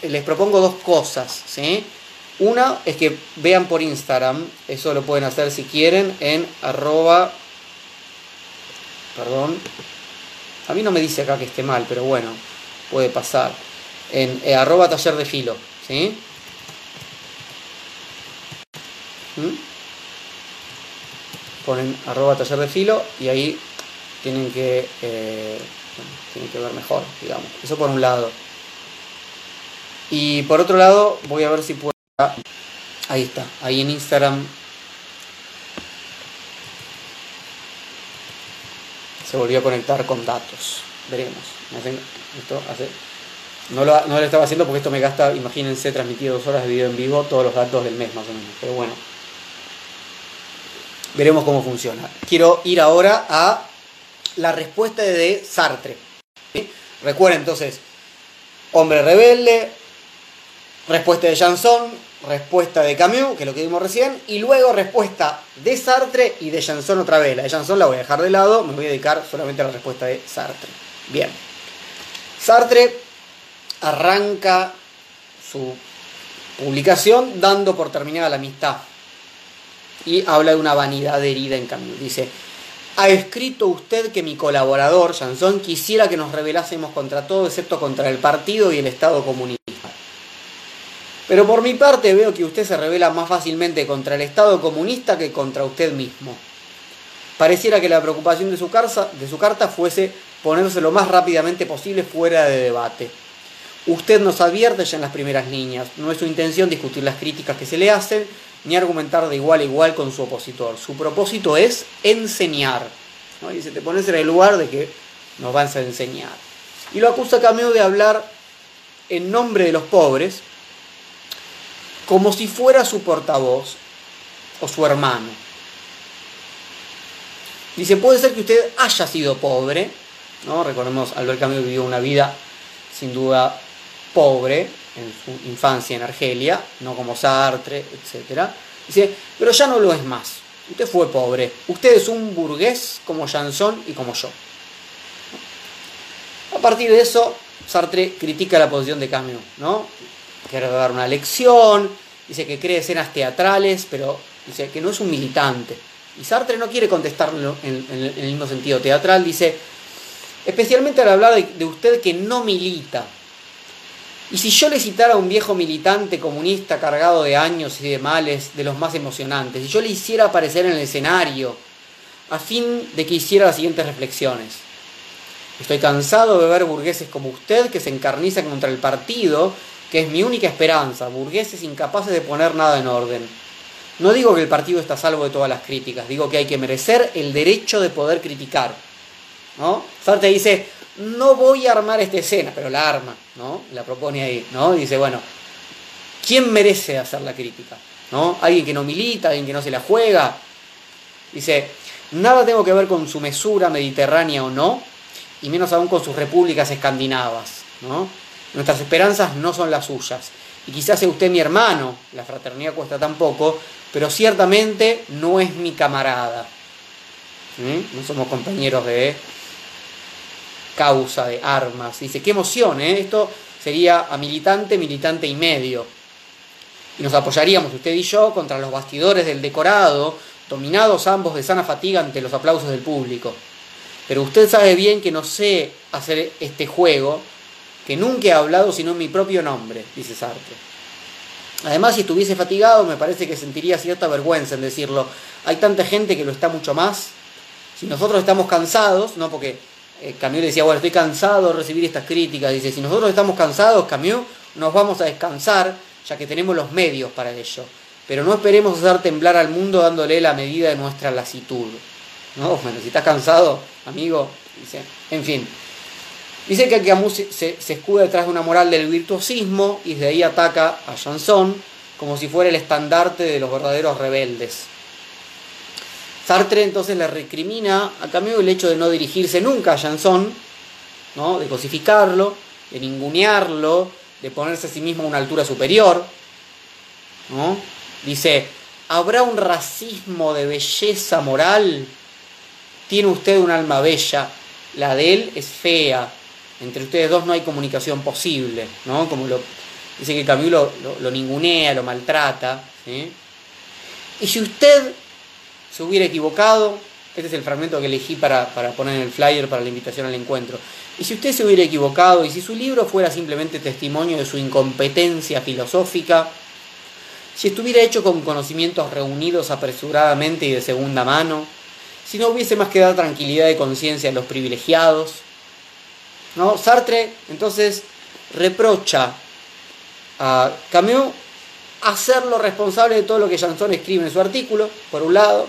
Les propongo dos cosas. ¿sí? Una es que vean por Instagram. Eso lo pueden hacer si quieren en arroba. Perdón. A mí no me dice acá que esté mal, pero bueno, puede pasar. En eh, arroba taller de filo. ¿sí? ¿Mm? Ponen arroba taller de filo y ahí tienen que, eh, tienen que ver mejor, digamos. Eso por un lado. Y por otro lado, voy a ver si puedo... Ahí está, ahí en Instagram se volvió a conectar con datos. Veremos. Esto No lo, no lo estaba haciendo porque esto me gasta, imagínense, transmitido dos horas de video en vivo, todos los datos del mes más o menos. Pero bueno, veremos cómo funciona. Quiero ir ahora a la respuesta de Sartre. Recuerden entonces, hombre rebelde, respuesta de Janson, respuesta de Camus, que es lo que vimos recién, y luego respuesta de Sartre y de Janson otra vez. La de Janson la voy a dejar de lado, me voy a dedicar solamente a la respuesta de Sartre. Bien. Sartre arranca su publicación dando por terminada la amistad y habla de una vanidad herida en cambio. Dice, ha escrito usted que mi colaborador, Janson, quisiera que nos rebelásemos contra todo excepto contra el partido y el Estado comunista. Pero por mi parte veo que usted se revela más fácilmente contra el Estado comunista que contra usted mismo. Pareciera que la preocupación de su, carta, fuese ponerse lo más rápidamente posible fuera de debate. Usted nos advierte ya en las primeras líneas, no es su intención discutir las críticas que se le hacen, ni argumentar de igual a igual con su opositor. Su propósito es enseñar. ¿no? Dice, te pones en el lugar de que nos vas a enseñar. Y lo acusa Cameo de hablar en nombre de los pobres, como si fuera su portavoz o su hermano. Dice, puede ser que usted haya sido pobre, ¿no? Recordemos, Albert Camus vivió una vida sin duda pobre en su infancia en Argelia, no como Sartre, etc. Dice, pero ya no lo es más. Usted fue pobre. Usted es un burgués como Janson y como yo. A partir de eso, Sartre critica la posición de Camus, ¿no? Quiere dar una lección, dice que cree escenas teatrales, pero dice que no es un militante. Y Sartre no quiere contestarlo en, el mismo sentido teatral, dice, especialmente al hablar de, usted que no milita. Y si yo le citara a un viejo militante comunista cargado de años y de males de los más emocionantes, y yo le hiciera aparecer en el escenario, a fin de que hiciera las siguientes reflexiones. Estoy cansado de ver burgueses como usted que se encarnizan contra el partido, que es mi única esperanza, burgueses incapaces de poner nada en orden. No digo que el partido está a salvo de todas las críticas, digo que hay que merecer el derecho de poder criticar. ¿no? Sartre dice, no voy a armar esta escena, pero la arma, ¿no? La propone ahí, ¿no? dice, bueno, ¿quién merece hacer la crítica? ¿No? Alguien que no milita, alguien que no se la juega. Dice, nada tengo que ver con su mesura mediterránea o no, y menos aún con sus repúblicas escandinavas, ¿no? Nuestras esperanzas no son las suyas. Y quizás sea usted mi hermano, la fraternidad cuesta tan poco, pero ciertamente no es mi camarada. ¿Mm? No somos compañeros de causa, de armas. Dice, qué emoción, ¿eh? Esto sería a militante, militante y medio. Y nos apoyaríamos usted y yo contra los bastidores del decorado, dominados ambos de sana fatiga ante los aplausos del público. Pero usted sabe bien que no sé hacer este juego, que nunca he hablado sino en mi propio nombre, dice Sartre. Además, si estuviese fatigado, me parece que sentiría cierta vergüenza en decirlo. Hay tanta gente que lo está mucho más. Si nosotros estamos cansados, no porque eh, Camus decía, bueno, estoy cansado de recibir estas críticas. Dice, si nosotros estamos cansados, Camus, nos vamos a descansar, ya que tenemos los medios para ello. Pero no esperemos hacer temblar al mundo dándole la medida de nuestra lasitud. ¿No? Bueno, si estás cansado, amigo, dice, en fin. Dice que Camus se, se, detrás de una moral del virtuosismo y desde ahí ataca a Janson como si fuera el estandarte de los verdaderos rebeldes. Sartre entonces le recrimina a Camus el hecho de no dirigirse nunca a Janson, ¿no? de cosificarlo, de ningunearlo, de ponerse a sí mismo a una altura superior. ¿no? Dice, ¿habrá un racismo de belleza moral? Tiene usted un alma bella, la de él es fea, entre ustedes dos no hay comunicación posible, ¿no? Como lo dice que Camus lo, lo, ningunea, lo maltrata. Y si usted se hubiera equivocado, este es el fragmento que elegí para, para poner en el flyer para la invitación al encuentro. Y si usted se hubiera equivocado y si su libro fuera simplemente testimonio de su incompetencia filosófica, si estuviera hecho con conocimientos reunidos apresuradamente y de segunda mano, si no hubiese más que dar tranquilidad de conciencia a los privilegiados, ¿no? Sartre entonces reprocha a Camus hacerlo responsable de todo lo que Janson escribe en su artículo, por un lado,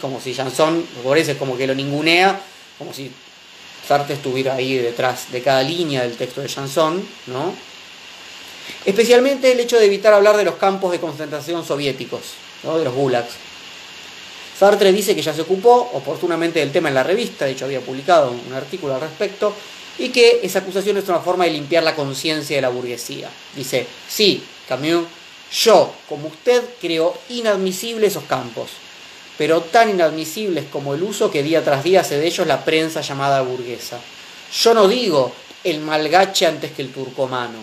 como si Janson, por eso es como que lo ningunea, como si Sartre estuviera ahí detrás de cada línea del texto de Janson, ¿no? Especialmente el hecho de evitar hablar de los campos de concentración soviéticos, ¿no? de los gulags. Sartre dice que ya se ocupó oportunamente del tema en la revista, de hecho había publicado un artículo al respecto, y que esa acusación es una forma de limpiar la conciencia de la burguesía. Dice, sí, Camus, yo, como usted, creo inadmisibles esos campos, pero tan inadmisibles como el uso que día tras día hace de ellos la prensa llamada burguesa. Yo no digo el malgache antes que el turcomano.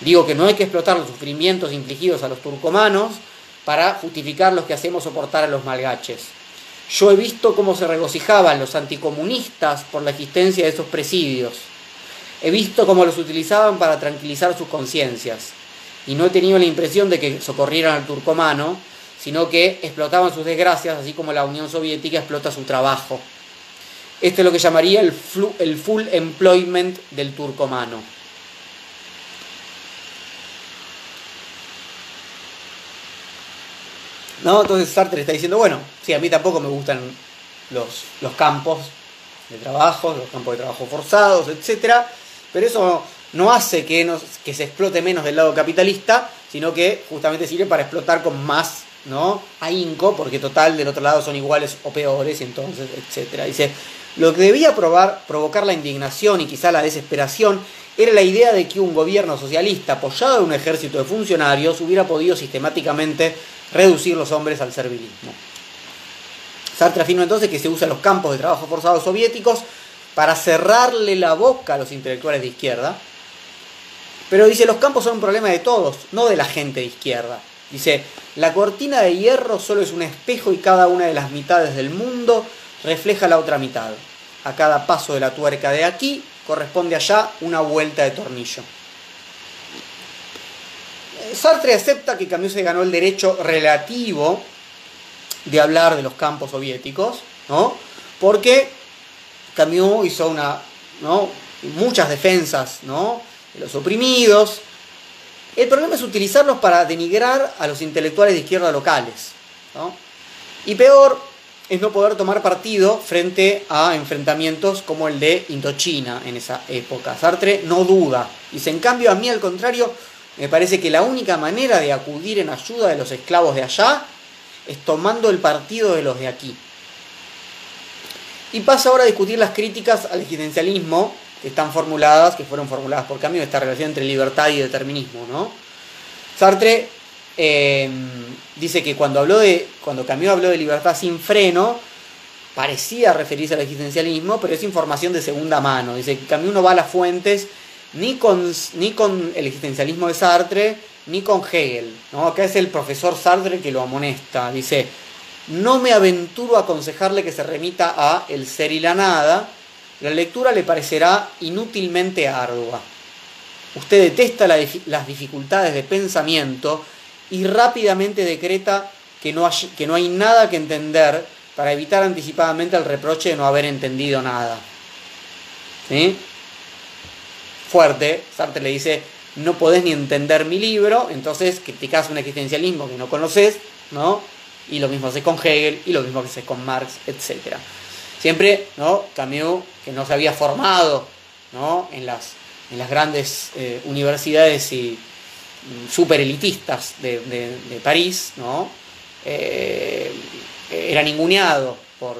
Digo que no hay que explotar los sufrimientos infligidos a los turcomanos para justificar los que hacemos soportar a los malgaches. Yo he visto cómo se regocijaban los anticomunistas por la existencia de esos presidios. He visto cómo los utilizaban para tranquilizar sus conciencias. Y no he tenido la impresión de que socorrieran al turcomano, sino que explotaban sus desgracias, así como la Unión Soviética explota su trabajo. Esto es lo que llamaría el, el full employment del turcomano. ¿No? Entonces Sartre está diciendo, bueno, sí, a mí tampoco me gustan los, los campos de trabajo, los campos de trabajo forzados, etc. Pero eso no hace que, que se explote menos del lado capitalista, sino que justamente sirve para explotar con más ¿no? ahínco, porque total del otro lado son iguales o peores, y entonces, etc. Dice, lo que debía probar, provocar la indignación y quizá la desesperación era la idea de que un gobierno socialista apoyado en un ejército de funcionarios hubiera podido sistemáticamente reducir los hombres al servilismo. Sartre afirma entonces que se usan los campos de trabajo forzados soviéticos para cerrarle la boca a los intelectuales de izquierda. Pero dice, los campos son un problema de todos, no de la gente de izquierda. Dice, la cortina de hierro solo es un espejo y cada una de las mitades del mundo refleja la otra mitad. A cada paso de la tuerca de aquí corresponde allá una vuelta de tornillo. Sartre acepta que Camus se ganó el derecho relativo de hablar de los campos soviéticos, ¿no? Porque Camus hizo una, ¿no? muchas defensas ¿no? de los oprimidos. El problema es utilizarlos para denigrar a los intelectuales de izquierda locales. ¿no? Y peor es no poder tomar partido frente a enfrentamientos como el de Indochina en esa época. Sartre no duda. Dice, en cambio, a mí al contrario, me parece que la única manera de acudir en ayuda de los esclavos de allá es tomando el partido de los de aquí. Y pasa ahora a discutir las críticas al existencialismo que están formuladas, que fueron formuladas por cambio esta relación entre libertad y determinismo. ¿no? Sartre eh, dice que cuando habló de. cuando Camus habló de libertad sin freno, parecía referirse al existencialismo, pero es información de segunda mano. Dice que Camus no va a las fuentes ni con, ni con el existencialismo de Sartre, ni con Hegel. ¿no? Acá es el profesor Sartre que lo amonesta. Dice, no me aventuro a aconsejarle que se remita a El ser y la nada. La lectura le parecerá inútilmente ardua. Usted detesta las dificultades de pensamiento y rápidamente decreta que no, hay, que no hay nada que entender para evitar anticipadamente el reproche de no haber entendido nada. ¿Sí? fuerte, Sartre le dice, no podés ni entender mi libro, entonces criticás un existencialismo que no conoces, ¿no? Y lo mismo haces con Hegel, y lo mismo haces con Marx, etc. Siempre, ¿no? Camus, que no se había formado, ¿no? En las, en las grandes eh, universidades y super elitistas de, París, ¿no? Eh, era ninguneado por,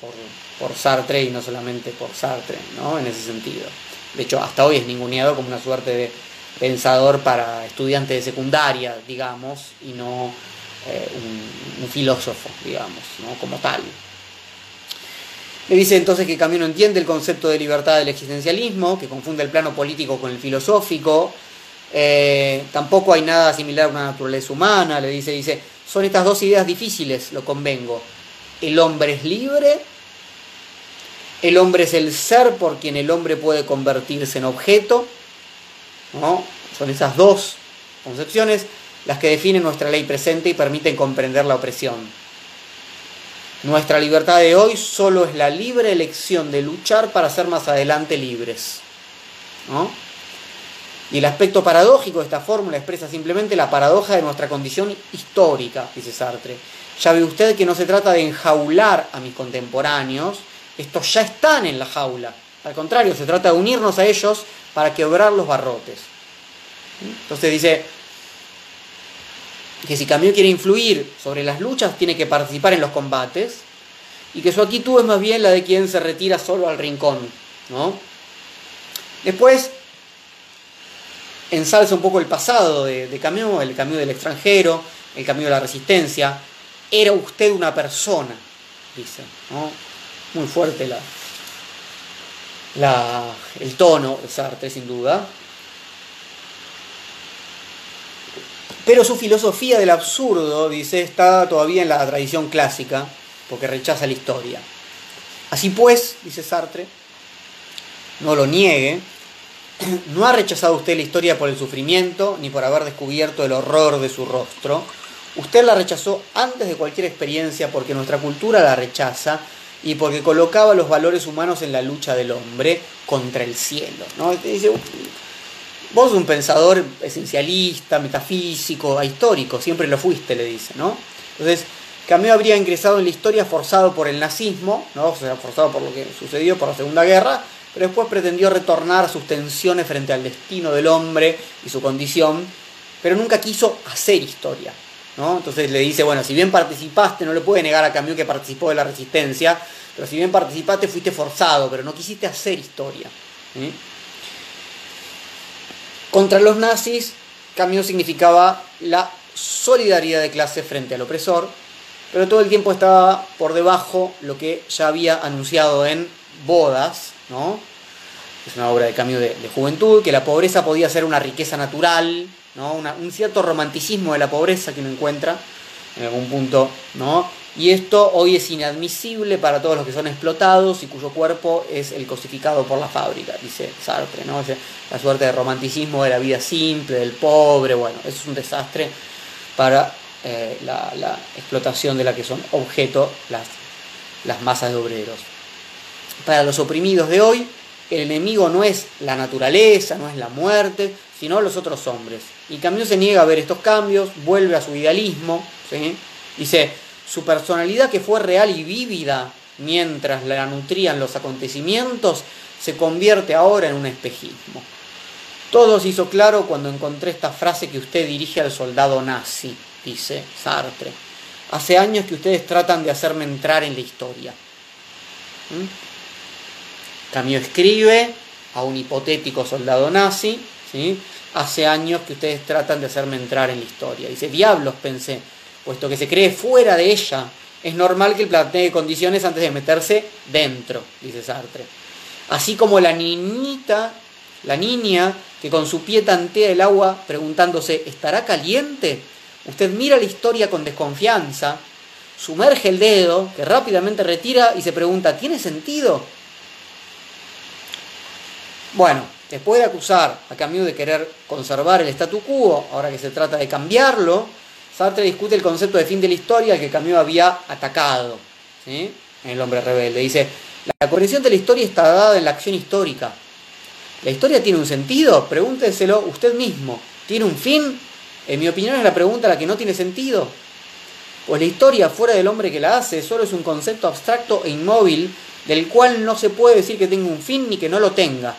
por, por Sartre y no solamente por Sartre, ¿no? En ese sentido. De hecho, hasta hoy es ninguneado como una suerte de pensador para estudiantes de secundaria, digamos, y no eh, un, filósofo, digamos, ¿no? como tal. Le dice entonces que Camino entiende el concepto de libertad del existencialismo, que confunde el plano político con el filosófico. Eh, tampoco hay nada similar a una naturaleza humana, le dice, dice, son estas dos ideas difíciles, lo convengo. El hombre es libre el hombre es el ser por quien el hombre puede convertirse en objeto. ¿no? Son esas dos concepciones las que definen nuestra ley presente y permiten comprender la opresión. Nuestra libertad de hoy solo es la libre elección de luchar para ser más adelante libres. ¿no? Y el aspecto paradójico de esta fórmula expresa simplemente la paradoja de nuestra condición histórica, dice Sartre. Ya ve usted que no se trata de enjaular a mis contemporáneos, estos ya están en la jaula. Al contrario, se trata de unirnos a ellos para quebrar los barrotes. Entonces dice que si Camus quiere influir sobre las luchas, tiene que participar en los combates y que su actitud es más bien la de quien se retira solo al rincón. ¿no? Después ensalza un poco el pasado de, de el Camus del extranjero, el Camus de la resistencia. Era usted una persona, dice. Muy fuerte la, la, el tono de Sartre, sin duda. Pero su filosofía del absurdo, dice, está todavía en la tradición clásica, porque rechaza la historia. Así pues, dice Sartre, no lo niegue, (coughs) no ha rechazado usted la historia por el sufrimiento ni por haber descubierto el horror de su rostro. Usted la rechazó antes de cualquier experiencia porque nuestra cultura la rechaza y porque colocaba los valores humanos en la lucha del hombre contra el cielo. ¿no? Dice, vos un pensador esencialista, metafísico, histórico, siempre lo fuiste, le dice. ¿no? Entonces, Camus habría ingresado en la historia forzado por el nazismo, ¿no? o sea, forzado por lo que sucedió por la Segunda Guerra, pero después pretendió retornar a sus tensiones frente al destino del hombre y su condición, pero nunca quiso hacer historia. ¿no? Entonces le dice, bueno, si bien participaste, no le puede negar a Camus que participó de la resistencia, pero si bien participaste fuiste forzado, pero no quisiste hacer historia. Contra los nazis, Camus significaba la solidaridad de clase frente al opresor, pero todo el tiempo estaba por debajo lo que ya había anunciado en Bodas, ¿no? Es una obra de de, de juventud, que la pobreza podía ser una riqueza natural, ¿no? un cierto romanticismo de la pobreza que uno encuentra en algún punto, ¿no? Y esto hoy es inadmisible para todos los que son explotados y cuyo cuerpo es el cosificado por la fábrica, dice Sartre, ¿no? la suerte de romanticismo de la vida simple, del pobre, bueno, eso es un desastre para eh, la, la, explotación de la que son objeto las, las masas de obreros. Para los oprimidos de hoy, el enemigo no es la naturaleza, no es la muerte, sino los otros hombres. Y Camus se niega a ver estos cambios, vuelve a su idealismo, dice, su personalidad que fue real y vívida mientras la nutrían los acontecimientos, se convierte ahora en un espejismo. Todo se hizo claro cuando encontré esta frase que usted dirige al soldado nazi, dice Sartre. Hace años que ustedes tratan de hacerme entrar en la historia. ¿Mm? Camus escribe a un hipotético soldado nazi, ¿sí? hace años que ustedes tratan de hacerme entrar en la historia. Dice, diablos, pensé, puesto que se cree fuera de ella, es normal que plantee condiciones antes de meterse dentro, dice Sartre. Así como la niñita, la niña que con su pie tantea el agua preguntándose, ¿estará caliente? Usted mira la historia con desconfianza, sumerge el dedo, que rápidamente retira y se pregunta, ¿tiene sentido? Bueno, Después de acusar a Camus de querer conservar el statu quo, ahora que se trata de cambiarlo, Sartre discute el concepto de fin de la historia que Camus había atacado en El hombre rebelde. Dice, la comprensión de la historia está dada en la acción histórica. ¿La historia tiene un sentido? Pregúnteselo usted mismo. ¿Tiene un fin? En mi opinión es la pregunta la que no tiene sentido. Pues la historia fuera del hombre que la hace solo es un concepto abstracto e inmóvil del cual no se puede decir que tenga un fin ni que no lo tenga.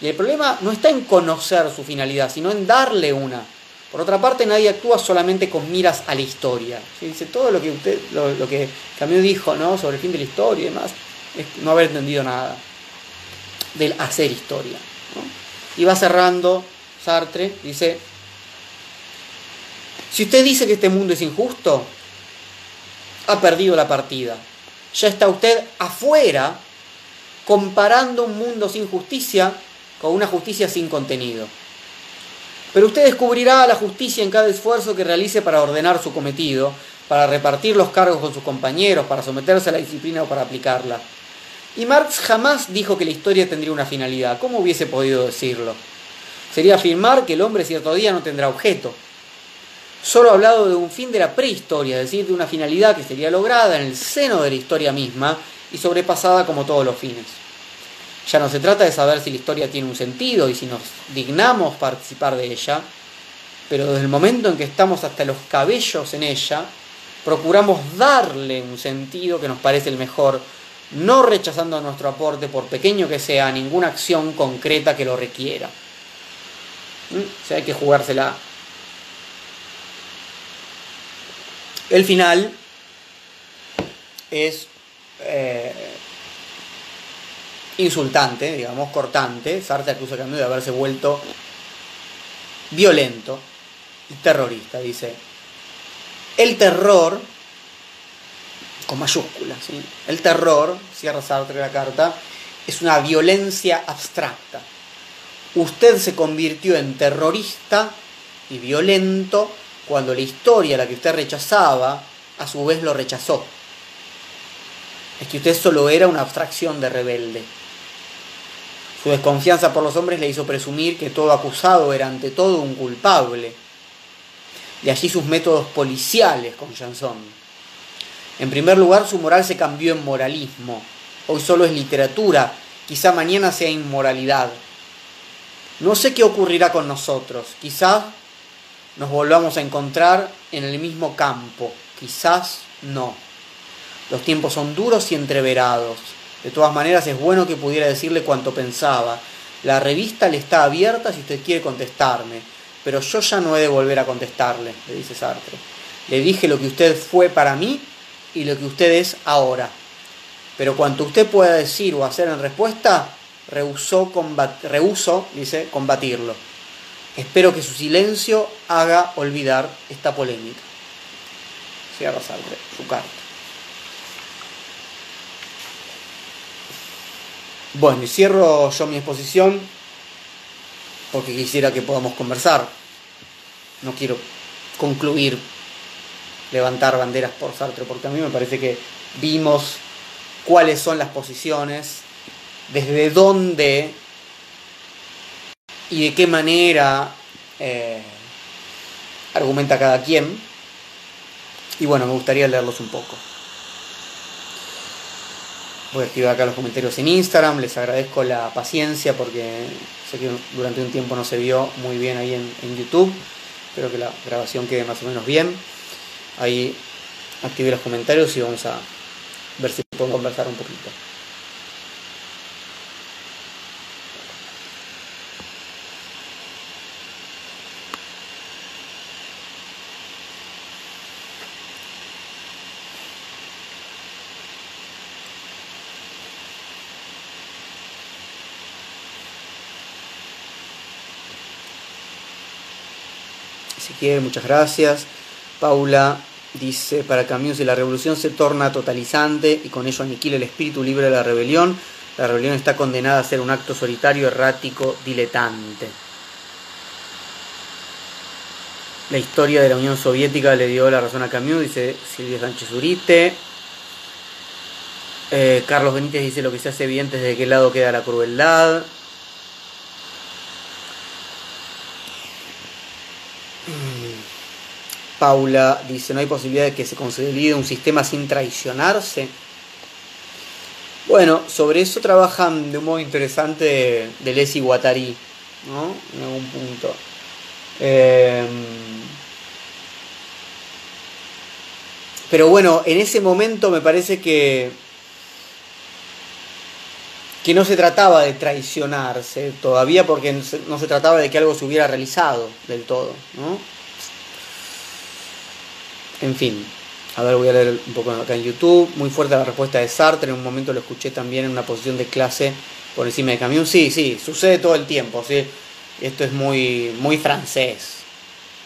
Y el problema no está en conocer su finalidad, sino en darle una. Por otra parte, nadie actúa solamente con miras a la historia. Dice todo lo que usted, lo, que Camus dijo, ¿no? Sobre el fin de la historia y demás, es no haber entendido nada del hacer historia. Y va cerrando Sartre, dice, si usted dice que este mundo es injusto, ha perdido la partida. Ya está usted afuera comparando un mundo sin justicia con una justicia sin contenido. Pero usted descubrirá la justicia en cada esfuerzo que realice para ordenar su cometido, para repartir los cargos con sus compañeros, para someterse a la disciplina o para aplicarla. Y Marx jamás dijo que la historia tendría una finalidad. ¿Cómo hubiese podido decirlo? Sería afirmar que el hombre cierto día no tendrá objeto. Solo ha hablado de un fin de la prehistoria, es decir, de una finalidad que sería lograda en el seno de la historia misma y sobrepasada como todos los fines. Ya no se trata de saber si la historia tiene un sentido y si nos dignamos participar de ella, pero desde el momento en que estamos hasta los cabellos en ella, procuramos darle un sentido que nos parece el mejor, no rechazando nuestro aporte, por pequeño que sea, ninguna acción concreta que lo requiera. ¿Mm? O sea, hay que jugársela. El final es eh, insultante, digamos, cortante. Sartre acusa Camus de haberse vuelto violento y terrorista, dice. El terror, con mayúsculas, el terror, cierra Sartre la carta, es una violencia abstracta. Usted se convirtió en terrorista y violento cuando la historia, la que usted rechazaba, a su vez lo rechazó. Es que usted solo era una abstracción de rebelde. Su desconfianza por los hombres le hizo presumir que todo acusado era ante todo un culpable. De allí sus métodos policiales con Janson. En primer lugar, su moral se cambió en moralismo. Hoy solo es literatura, quizá mañana sea inmoralidad. No sé qué ocurrirá con nosotros. Quizás nos volvamos a encontrar en el mismo campo. Quizás no. Los tiempos son duros y entreverados. De todas maneras, es bueno que pudiera decirle cuanto pensaba. La revista le está abierta si usted quiere contestarme, pero yo ya no he de volver a contestarle, le dice Sartre. Le dije lo que usted fue para mí y lo que usted es ahora. Pero cuanto usted pueda decir o hacer en respuesta, rehusó, dice, combatirlo. Espero que su silencio haga olvidar esta polémica. Cierra Sartre su carta. Bueno, y cierro yo mi exposición porque quisiera que podamos conversar. No quiero concluir, levantar banderas por Sartre, porque a mí me parece que vimos cuáles son las posiciones, desde dónde y de qué manera eh, argumenta cada quien. Y bueno, me gustaría leerlos un poco. Voy a activar acá los comentarios en Instagram. Les agradezco la paciencia porque sé que durante un tiempo no se vio muy bien ahí en, YouTube. Espero que la grabación quede más o menos bien. Ahí activé los comentarios y vamos a ver si podemos conversar un poquito. Muchas gracias. Paula dice, para Camus, si la revolución se torna totalizante y con ello aniquila el espíritu libre de la rebelión, la rebelión está condenada a ser un acto solitario, errático, diletante. La historia de la Unión Soviética le dio la razón a Camus, dice Silvia Sánchez Urite. Eh, Carlos Benítez dice lo que se hace evidente es de qué lado queda la crueldad. Paula dice, ¿no hay posibilidad de que se consolide un sistema sin traicionarse? Bueno, sobre eso trabajan de un modo interesante Deleuze y Guattari, ¿no? En algún punto. Em, pero bueno, en ese momento me parece que que no se trataba de traicionarse todavía porque no se trataba de que algo se hubiera realizado del todo, ¿no? En fin, a ver, voy a leer un poco acá en YouTube. Muy fuerte la respuesta de Sartre. En un momento lo escuché también en una posición de clase por encima de camión. Sí, sí, sucede todo el tiempo. ¿sí? Esto es muy, muy francés.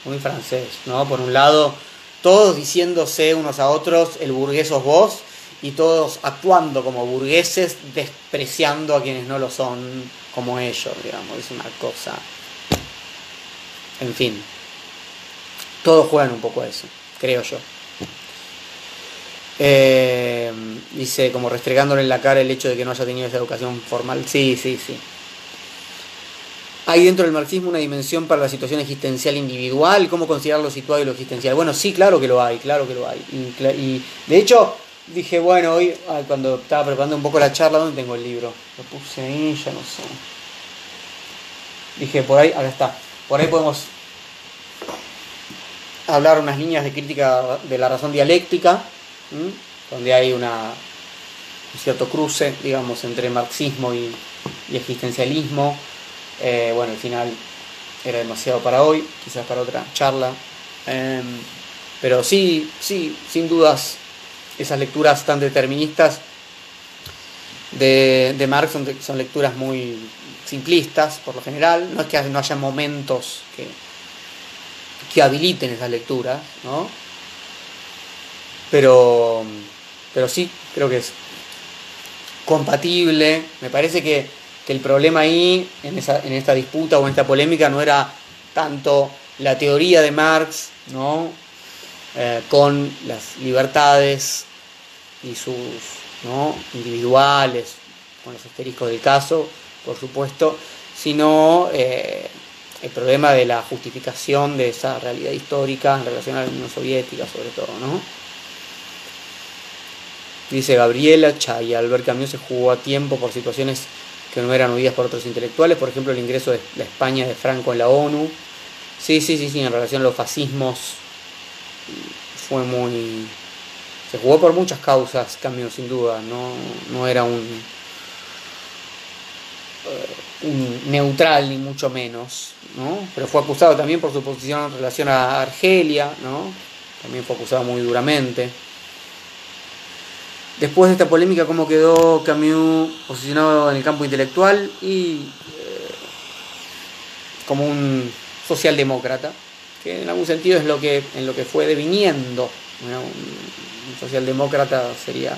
Muy francés, ¿no? Por un lado, todos diciéndose unos a otros, el burgués sos vos, y todos actuando como burgueses, despreciando a quienes no lo son como ellos, digamos. Es una cosa. En fin. Todos juegan un poco a eso creo yo. Eh, dice, como restregándole en la cara el hecho de que no haya tenido esa educación formal. Sí, sí, sí. ¿Hay dentro del marxismo una dimensión para la situación existencial individual? ¿Cómo considerarlo situado y lo existencial? Bueno, sí, claro que lo hay, claro que lo hay. Y, de hecho, dije, bueno, hoy, cuando estaba preparando un poco la charla, ¿dónde tengo el libro? Lo puse ahí, ya no sé. Dije, por ahí, acá está. Por ahí podemos hablar unas líneas de crítica de la razón dialéctica, donde hay una cierto cruce, digamos, entre marxismo y, existencialismo. Eh, bueno, al final era demasiado para hoy, quizás para otra charla. Em, pero sí, sí, sin dudas, esas lecturas tan deterministas de, Marx son, lecturas muy simplistas, por lo general. No es que no haya momentos que, que habiliten esas lecturas, ¿no? Pero, pero sí, creo que es compatible. Me parece que, el problema ahí, en, esa, en esta disputa o en esta polémica, no era tanto la teoría de Marx, ¿no? Eh, con las libertades y sus ¿no? individuales, con los asteriscos del caso, por supuesto, sino eh, el problema de la justificación de esa realidad histórica en relación a la Unión Soviética, sobre todo, ¿no? Dice Gabriela Chay, Albert Camus se jugó a tiempo por situaciones que no eran oídas por otros intelectuales, por ejemplo el ingreso de la España de Franco en la ONU. Sí, sí, sí, sí, en relación a los fascismos fue muy... Se jugó por muchas causas, Camus sin duda, no, no era un, eh, un neutral ni mucho menos, ¿no? pero fue acusado también por su posición en relación a Argelia, ¿no? también fue acusado muy duramente. Después de esta polémica, ¿cómo quedó Camus posicionado en el campo intelectual y eh, como un socialdemócrata? Que en algún sentido es lo que, en lo que fue deviniendo. Un, socialdemócrata sería,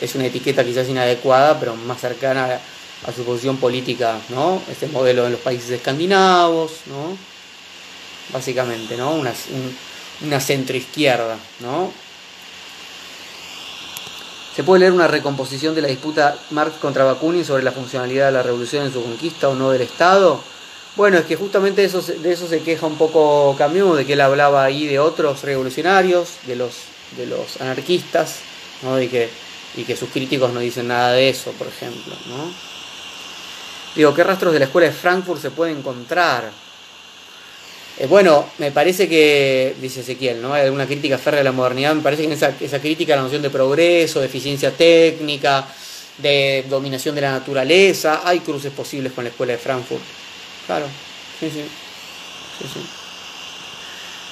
es una etiqueta quizás inadecuada, pero más cercana a, su posición política, ¿no? Este modelo en los países escandinavos, ¿no? Básicamente, ¿no? Una, una centroizquierda, ¿no? ¿Se puede leer una recomposición de la disputa Marx contra Bakunin sobre la funcionalidad de la revolución en su conquista o no del Estado? Bueno, es que justamente eso, de eso se queja un poco Camus, de que él hablaba ahí de otros revolucionarios, de los, de los anarquistas, ¿no? y, que, y que sus críticos no dicen nada de eso, por ejemplo. ¿no? Digo, ¿qué rastros de la escuela de Frankfurt se puede encontrar? Eh, bueno, me parece que, dice Ezequiel, ¿no? Hay alguna crítica férrea de la modernidad, me parece que en esa, esa crítica la noción de progreso, de eficiencia técnica, de dominación de la naturaleza, hay cruces posibles con la escuela de Frankfurt. Claro, sí, sí. sí, sí.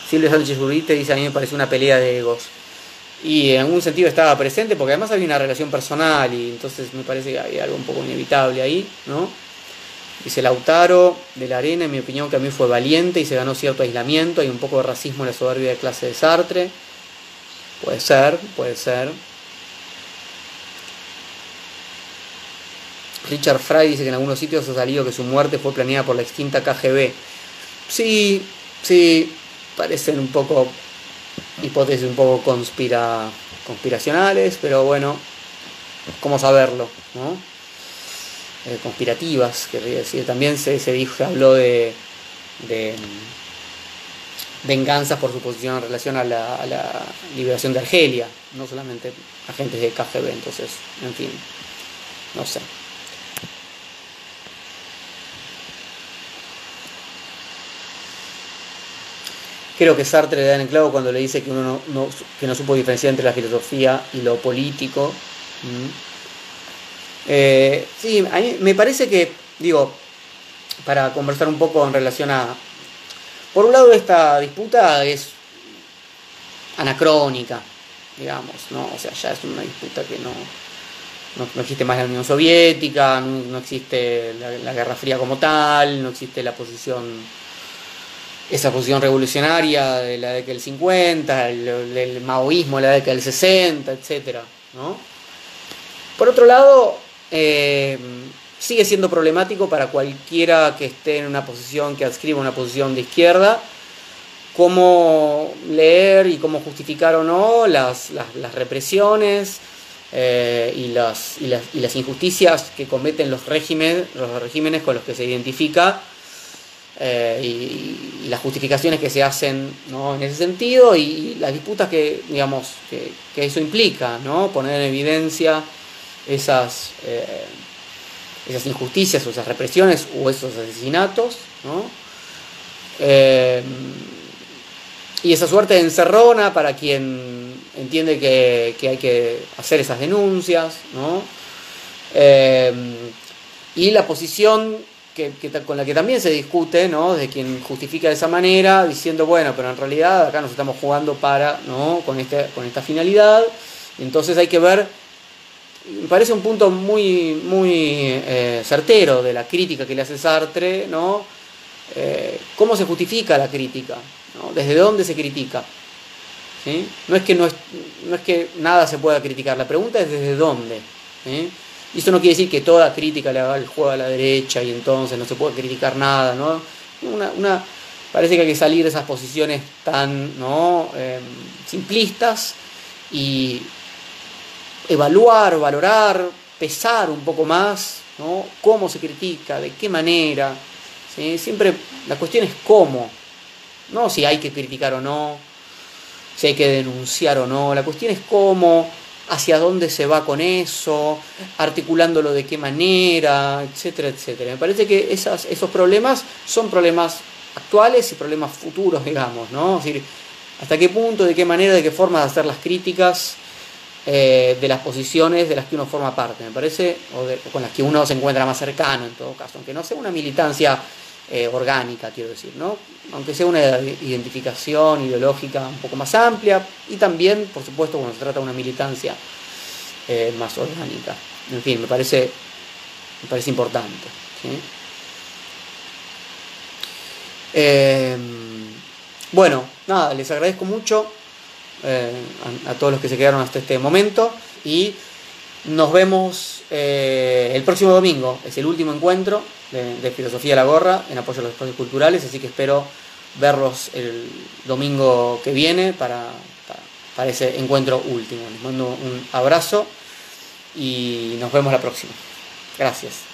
Silvia Sánchez Urite dice, a mí me parece una pelea de egos. Y en algún sentido estaba presente, porque además había una relación personal, y entonces me parece que hay algo un poco inevitable ahí, ¿no? Dice Lautaro de la Arena, en mi opinión que a mí fue valiente y se ganó cierto aislamiento, hay un poco de racismo en la soberbia de clase de Sartre. Puede ser, puede ser. Richard Fry dice que en algunos sitios ha salido que su muerte fue planeada por la extinta KGB. Sí, sí, parecen un poco hipótesis un poco conspira, conspiracionales, pero bueno, ¿cómo saberlo? ¿no? Eh, conspirativas, querría decir. También se, dijo, se habló de, mm, venganzas por su posición en relación a la, liberación de Argelia, no solamente agentes de KGB, entonces, en fin, no sé. Creo que Sartre le da en el clavo cuando le dice que uno no, supo diferenciar entre la filosofía y lo político. Eh, sí, a mí me parece que, digo, para conversar un poco en relación a... Por un lado, esta disputa es anacrónica, digamos, ¿no? O sea, ya es una disputa que no, no, existe más la Unión Soviética, no, existe la, Guerra Fría como tal, no existe la posición, esa posición revolucionaria de la década del 50, el, el maoísmo de la década del 60, etc. ¿no? Por otro lado, eh, sigue siendo problemático para cualquiera que esté en una posición, que adscriba una posición de izquierda, cómo leer y cómo justificar o no las, represiones eh, y, las, y, las, injusticias que cometen los regímenes, los regímenes con los que se identifica eh, y, las justificaciones que se hacen en ese sentido y, las disputas que, digamos, que eso implica, ¿no? poner en evidencia esas, eh, esas injusticias o esas represiones o esos asesinatos, eh, y esa suerte de encerrona para quien entiende que, hay que hacer esas denuncias, Eh, y la posición que, con la que también se discute, ¿no? De quien justifica de esa manera, diciendo, bueno, pero en realidad acá nos estamos jugando para, ¿no? Con, este, con esta finalidad. Entonces hay que ver, me parece un punto muy, muy eh, certero de la crítica que le hace Sartre, ¿no? Eh, ¿Cómo se justifica la crítica? ¿Desde dónde se critica? No, es que no, es, no es que nada se pueda criticar, la pregunta es desde dónde. Y eso no quiere decir que toda crítica le haga el juego a la derecha y entonces no se puede criticar nada, ¿no? Una, parece que hay que salir de esas posiciones tan ¿no? Em, simplistas y evaluar, valorar, pesar un poco más, ¿no? Cómo se critica, de qué manera. Siempre la cuestión es cómo, no si hay que criticar o no, si hay que denunciar o no, la cuestión es cómo hacia dónde se va con eso, articulándolo de qué manera, etcétera, etcétera. Me parece que esos problemas son problemas actuales y problemas futuros, digamos, ¿no? Es decir, hasta qué punto, de qué manera, de qué forma de hacer las críticas eh, de las posiciones de las que uno forma parte, me parece, o, con las que uno se encuentra más cercano en todo caso, aunque no sea una militancia eh, orgánica, quiero decir, ¿no? aunque sea una identificación ideológica un poco más amplia y también, por supuesto, cuando se trata de una militancia eh, más orgánica. En fin, me parece, me parece importante. Bueno, nada, les agradezco mucho eh, a, todos los que se quedaron hasta este momento y nos vemos el próximo domingo, es el último encuentro de, Filosofía la Gorra en apoyo a los espacios culturales, así que espero verlos el domingo que viene para, para, ese encuentro último. Les mando un abrazo y nos vemos la próxima. Gracias.